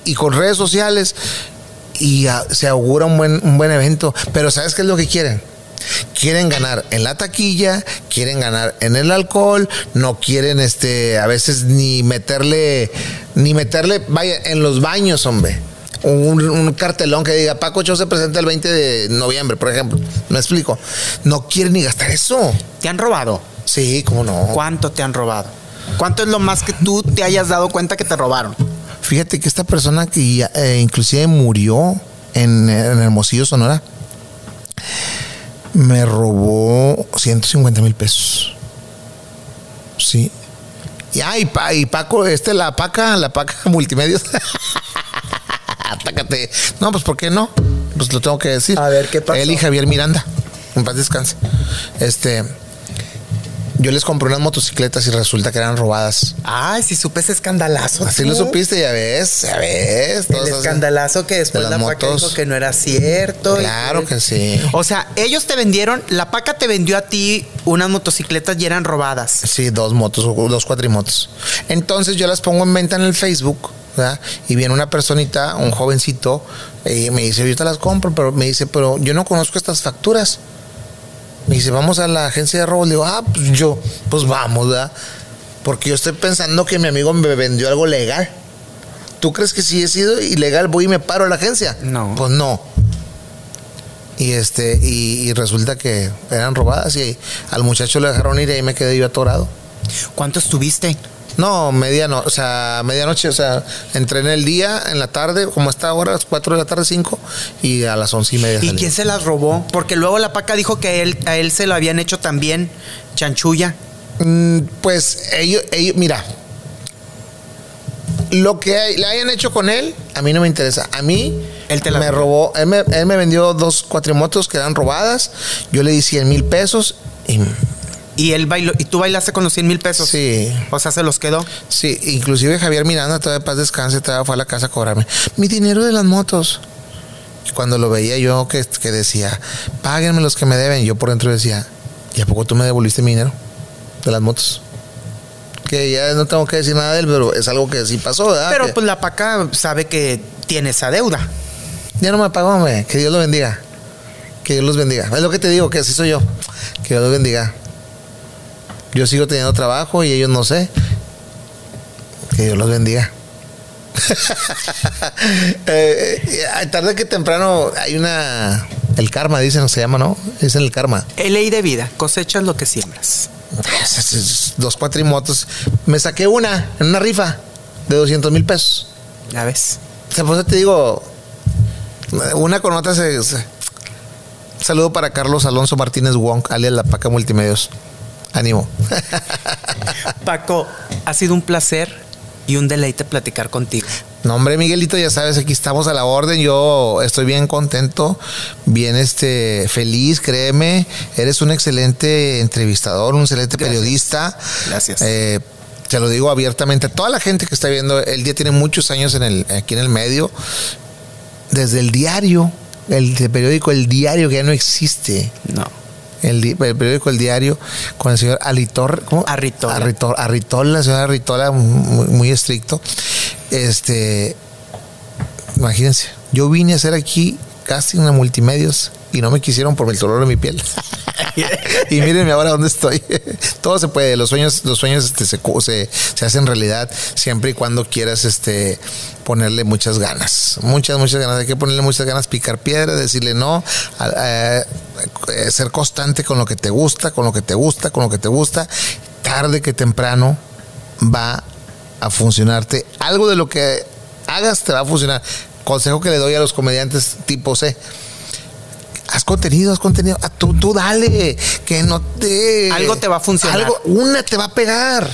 y con redes sociales. Y ah, se augura un buen, un buen evento. Pero ¿sabes qué es lo que quieren? Quieren ganar en la taquilla, quieren ganar en el alcohol, no quieren este a veces ni meterle ni meterle vaya en los baños, hombre. Un, un cartelón que diga Paco Show se presenta el 20 de noviembre, por ejemplo. Me explico. No quieren ni gastar eso.
¿Te han robado?
Sí, cómo no.
¿Cuánto te han robado? ¿Cuánto es lo más que tú te hayas dado cuenta que te robaron?
Fíjate que esta persona que eh, inclusive murió en, en Hermosillo, Sonora, me robó 150 mil pesos. Sí. Y, ah, y, Pa- y Paco, este, la Paca, la Paca Multimedios. Atácate. No, pues ¿por qué no? Pues lo tengo que decir.
A ver, ¿qué pasó?
Él y Javier Miranda. En paz descanse. Este. Yo les compré unas motocicletas y resulta que eran robadas.
Ay, si supe ese escandalazo.
Así
tú.
lo supiste, ya ves, ya ves.
El
hacen-
escandalazo que después
de
la
las
paca
motos.
dijo que no era cierto. y
Claro que sí.
O sea, ellos te vendieron, la paca te vendió a ti unas motocicletas y eran robadas.
Sí, dos motos, dos cuatrimotos. Entonces yo las pongo en venta en el Facebook, ¿verdad? Y viene una personita, un jovencito, y me dice, yo te las compro, pero me dice, pero yo no conozco estas facturas. Me dice, vamos a la agencia de robo. Le digo, ah, pues yo, pues vamos, ¿verdad? Porque yo estoy pensando que mi amigo me vendió algo legal. ¿Tú crees que si he sido ilegal voy y me paro a la agencia?
No.
Pues no. Y este, y, y resulta que eran robadas y al muchacho le dejaron ir y ahí me quedé yo atorado.
¿Cuánto estuviste?
No, medianoche, o sea, medianoche, o sea, entré en el día, en la tarde, como está ahora, a las 4 de la tarde, 5, y a las once y media.
¿Y
salí.
quién se las robó? Porque luego la paca dijo que a él, a él se lo habían hecho también chanchulla.
Mm, Pues ellos, ellos, mira, lo que hay- le hayan hecho con él, a mí no me interesa. A mí,
Él te la
me robó, él me, él me vendió dos cuatrimotos que eran robadas, yo le di 100 mil pesos y
Y él bailó, y tú bailaste con los 100 mil pesos.
sí,
O sea, se los quedó.
Sí, inclusive Javier Miranda, todavía paz descanse, todavía fue a la casa a cobrarme. Mi dinero de las motos. Y cuando lo veía yo que, que decía, páguenme los que me deben, yo por dentro decía, ¿y a poco tú me devolviste mi dinero de las motos? Que ya no tengo que decir nada de él, pero es algo que sí pasó, ¿verdad?
Pero
Que
pues la paca sabe que tiene esa deuda.
ya no me pagó, hombre. Que Dios lo bendiga. Que Dios los bendiga. Es lo que te digo, que así soy yo. Que Dios los bendiga. Yo sigo teniendo trabajo y ellos no sé. Que Dios los bendiga. Eh, eh, tarde que temprano hay una. El karma, dicen, se llama, ¿no? Dicen el karma.
Es ley de vida, cosechas lo que siembras.
Dos cuatrimotos. Me saqué una en una rifa de 200 mil pesos.
Ya ves.
O sea, pues te digo, una con otra se, se- Saludo para Carlos Alonso Martínez Wong, alias La Paca Multimedios. Ánimo.
Paco, ha sido un placer y un deleite platicar contigo.
No, hombre, Miguelito, ya sabes, aquí estamos a la orden. Yo estoy bien contento, bien este, feliz, créeme. Eres un excelente entrevistador, un excelente
Gracias.
periodista.
Gracias.
Eh, te lo digo abiertamente, toda la gente que está viendo, el día tiene muchos años en el, aquí en el medio, desde el diario, el, periódico El Diario, que ya no existe.
No.
El, periódico El Diario, con el señor Alitor, ¿cómo?
Arritola.
Arritola, Arritola, el señor Arritola, muy, muy estricto. Este, imagínense, yo vine a hacer aquí casting a multimedios y no me quisieron por el dolor de mi piel. y mírenme ahora dónde estoy. Todo se puede, los sueños, los sueños este, se, se, hacen realidad siempre y cuando quieras este, ponerle muchas ganas. Muchas, muchas ganas. Hay que ponerle muchas ganas, picar piedra, decirle no, ser constante con lo que te gusta, con lo que te gusta, con lo que te gusta. Tarde que temprano va a funcionarte. Algo de lo que hagas te va a funcionar. Consejo que le doy a los comediantes tipo C haz contenido, haz contenido. Ah, tú, tú dale, que no te.
Algo te va a funcionar.
Algo, una te va a pegar.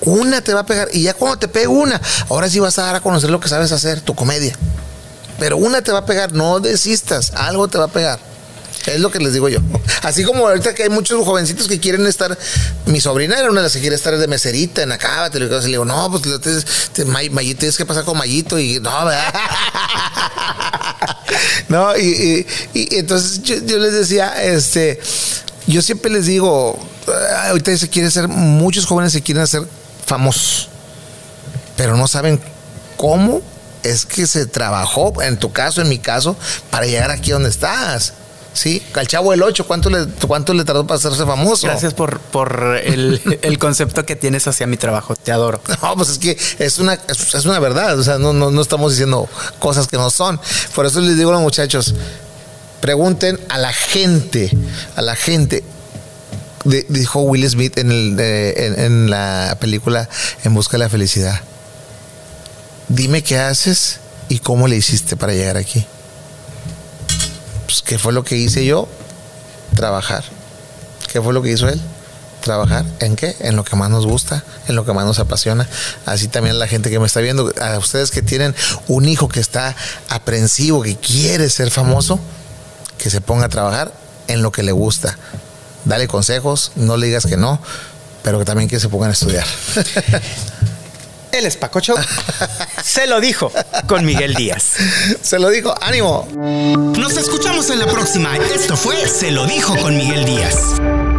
Una te va a pegar. Y ya cuando te pegue una, ahora sí vas a dar a conocer lo que sabes hacer, tu comedia. Pero una te va a pegar, no desistas, algo te va a pegar. Es lo que les digo yo. Así como ahorita que hay muchos jovencitos que quieren estar. Mi sobrina era una de las que quiere estar de meserita en acá. Te le digo, no, pues tienes que pasar con Mayito y no, ¿verdad? no, y, entonces yo, les decía, este, yo siempre les digo, ahorita se quiere ser, muchos jóvenes se quieren hacer famosos, pero no saben cómo es que se trabajó, en tu caso, en mi caso, para llegar aquí donde estás. Sí, al chavo del 8, ¿cuánto le, ¿cuánto le tardó para hacerse famoso?
Gracias por, por el, concepto que tienes hacia mi trabajo, te adoro.
No, pues es que es una, es una verdad, o sea, no, no, estamos diciendo cosas que no son. Por eso les digo a los muchachos, pregunten a la gente, a la gente. dijo Will Smith en, el, en la película En Busca de la Felicidad. Dime qué haces y cómo le hiciste para llegar aquí. Pues, ¿qué fue lo que hice yo? Trabajar. ¿Qué fue lo que hizo él? Trabajar en qué? En lo que más nos gusta, en lo que más nos apasiona. Así también la gente que me está viendo, a ustedes que tienen un hijo que está aprensivo, que quiere ser famoso, que se ponga a trabajar en lo que le gusta. Dale consejos, no le digas que no, pero que también que se pongan a estudiar.
El es Se lo dijo con Miguel Díaz.
Se lo dijo, ánimo.
Nos escuchamos en la próxima. Esto fue Se lo dijo con Miguel Díaz.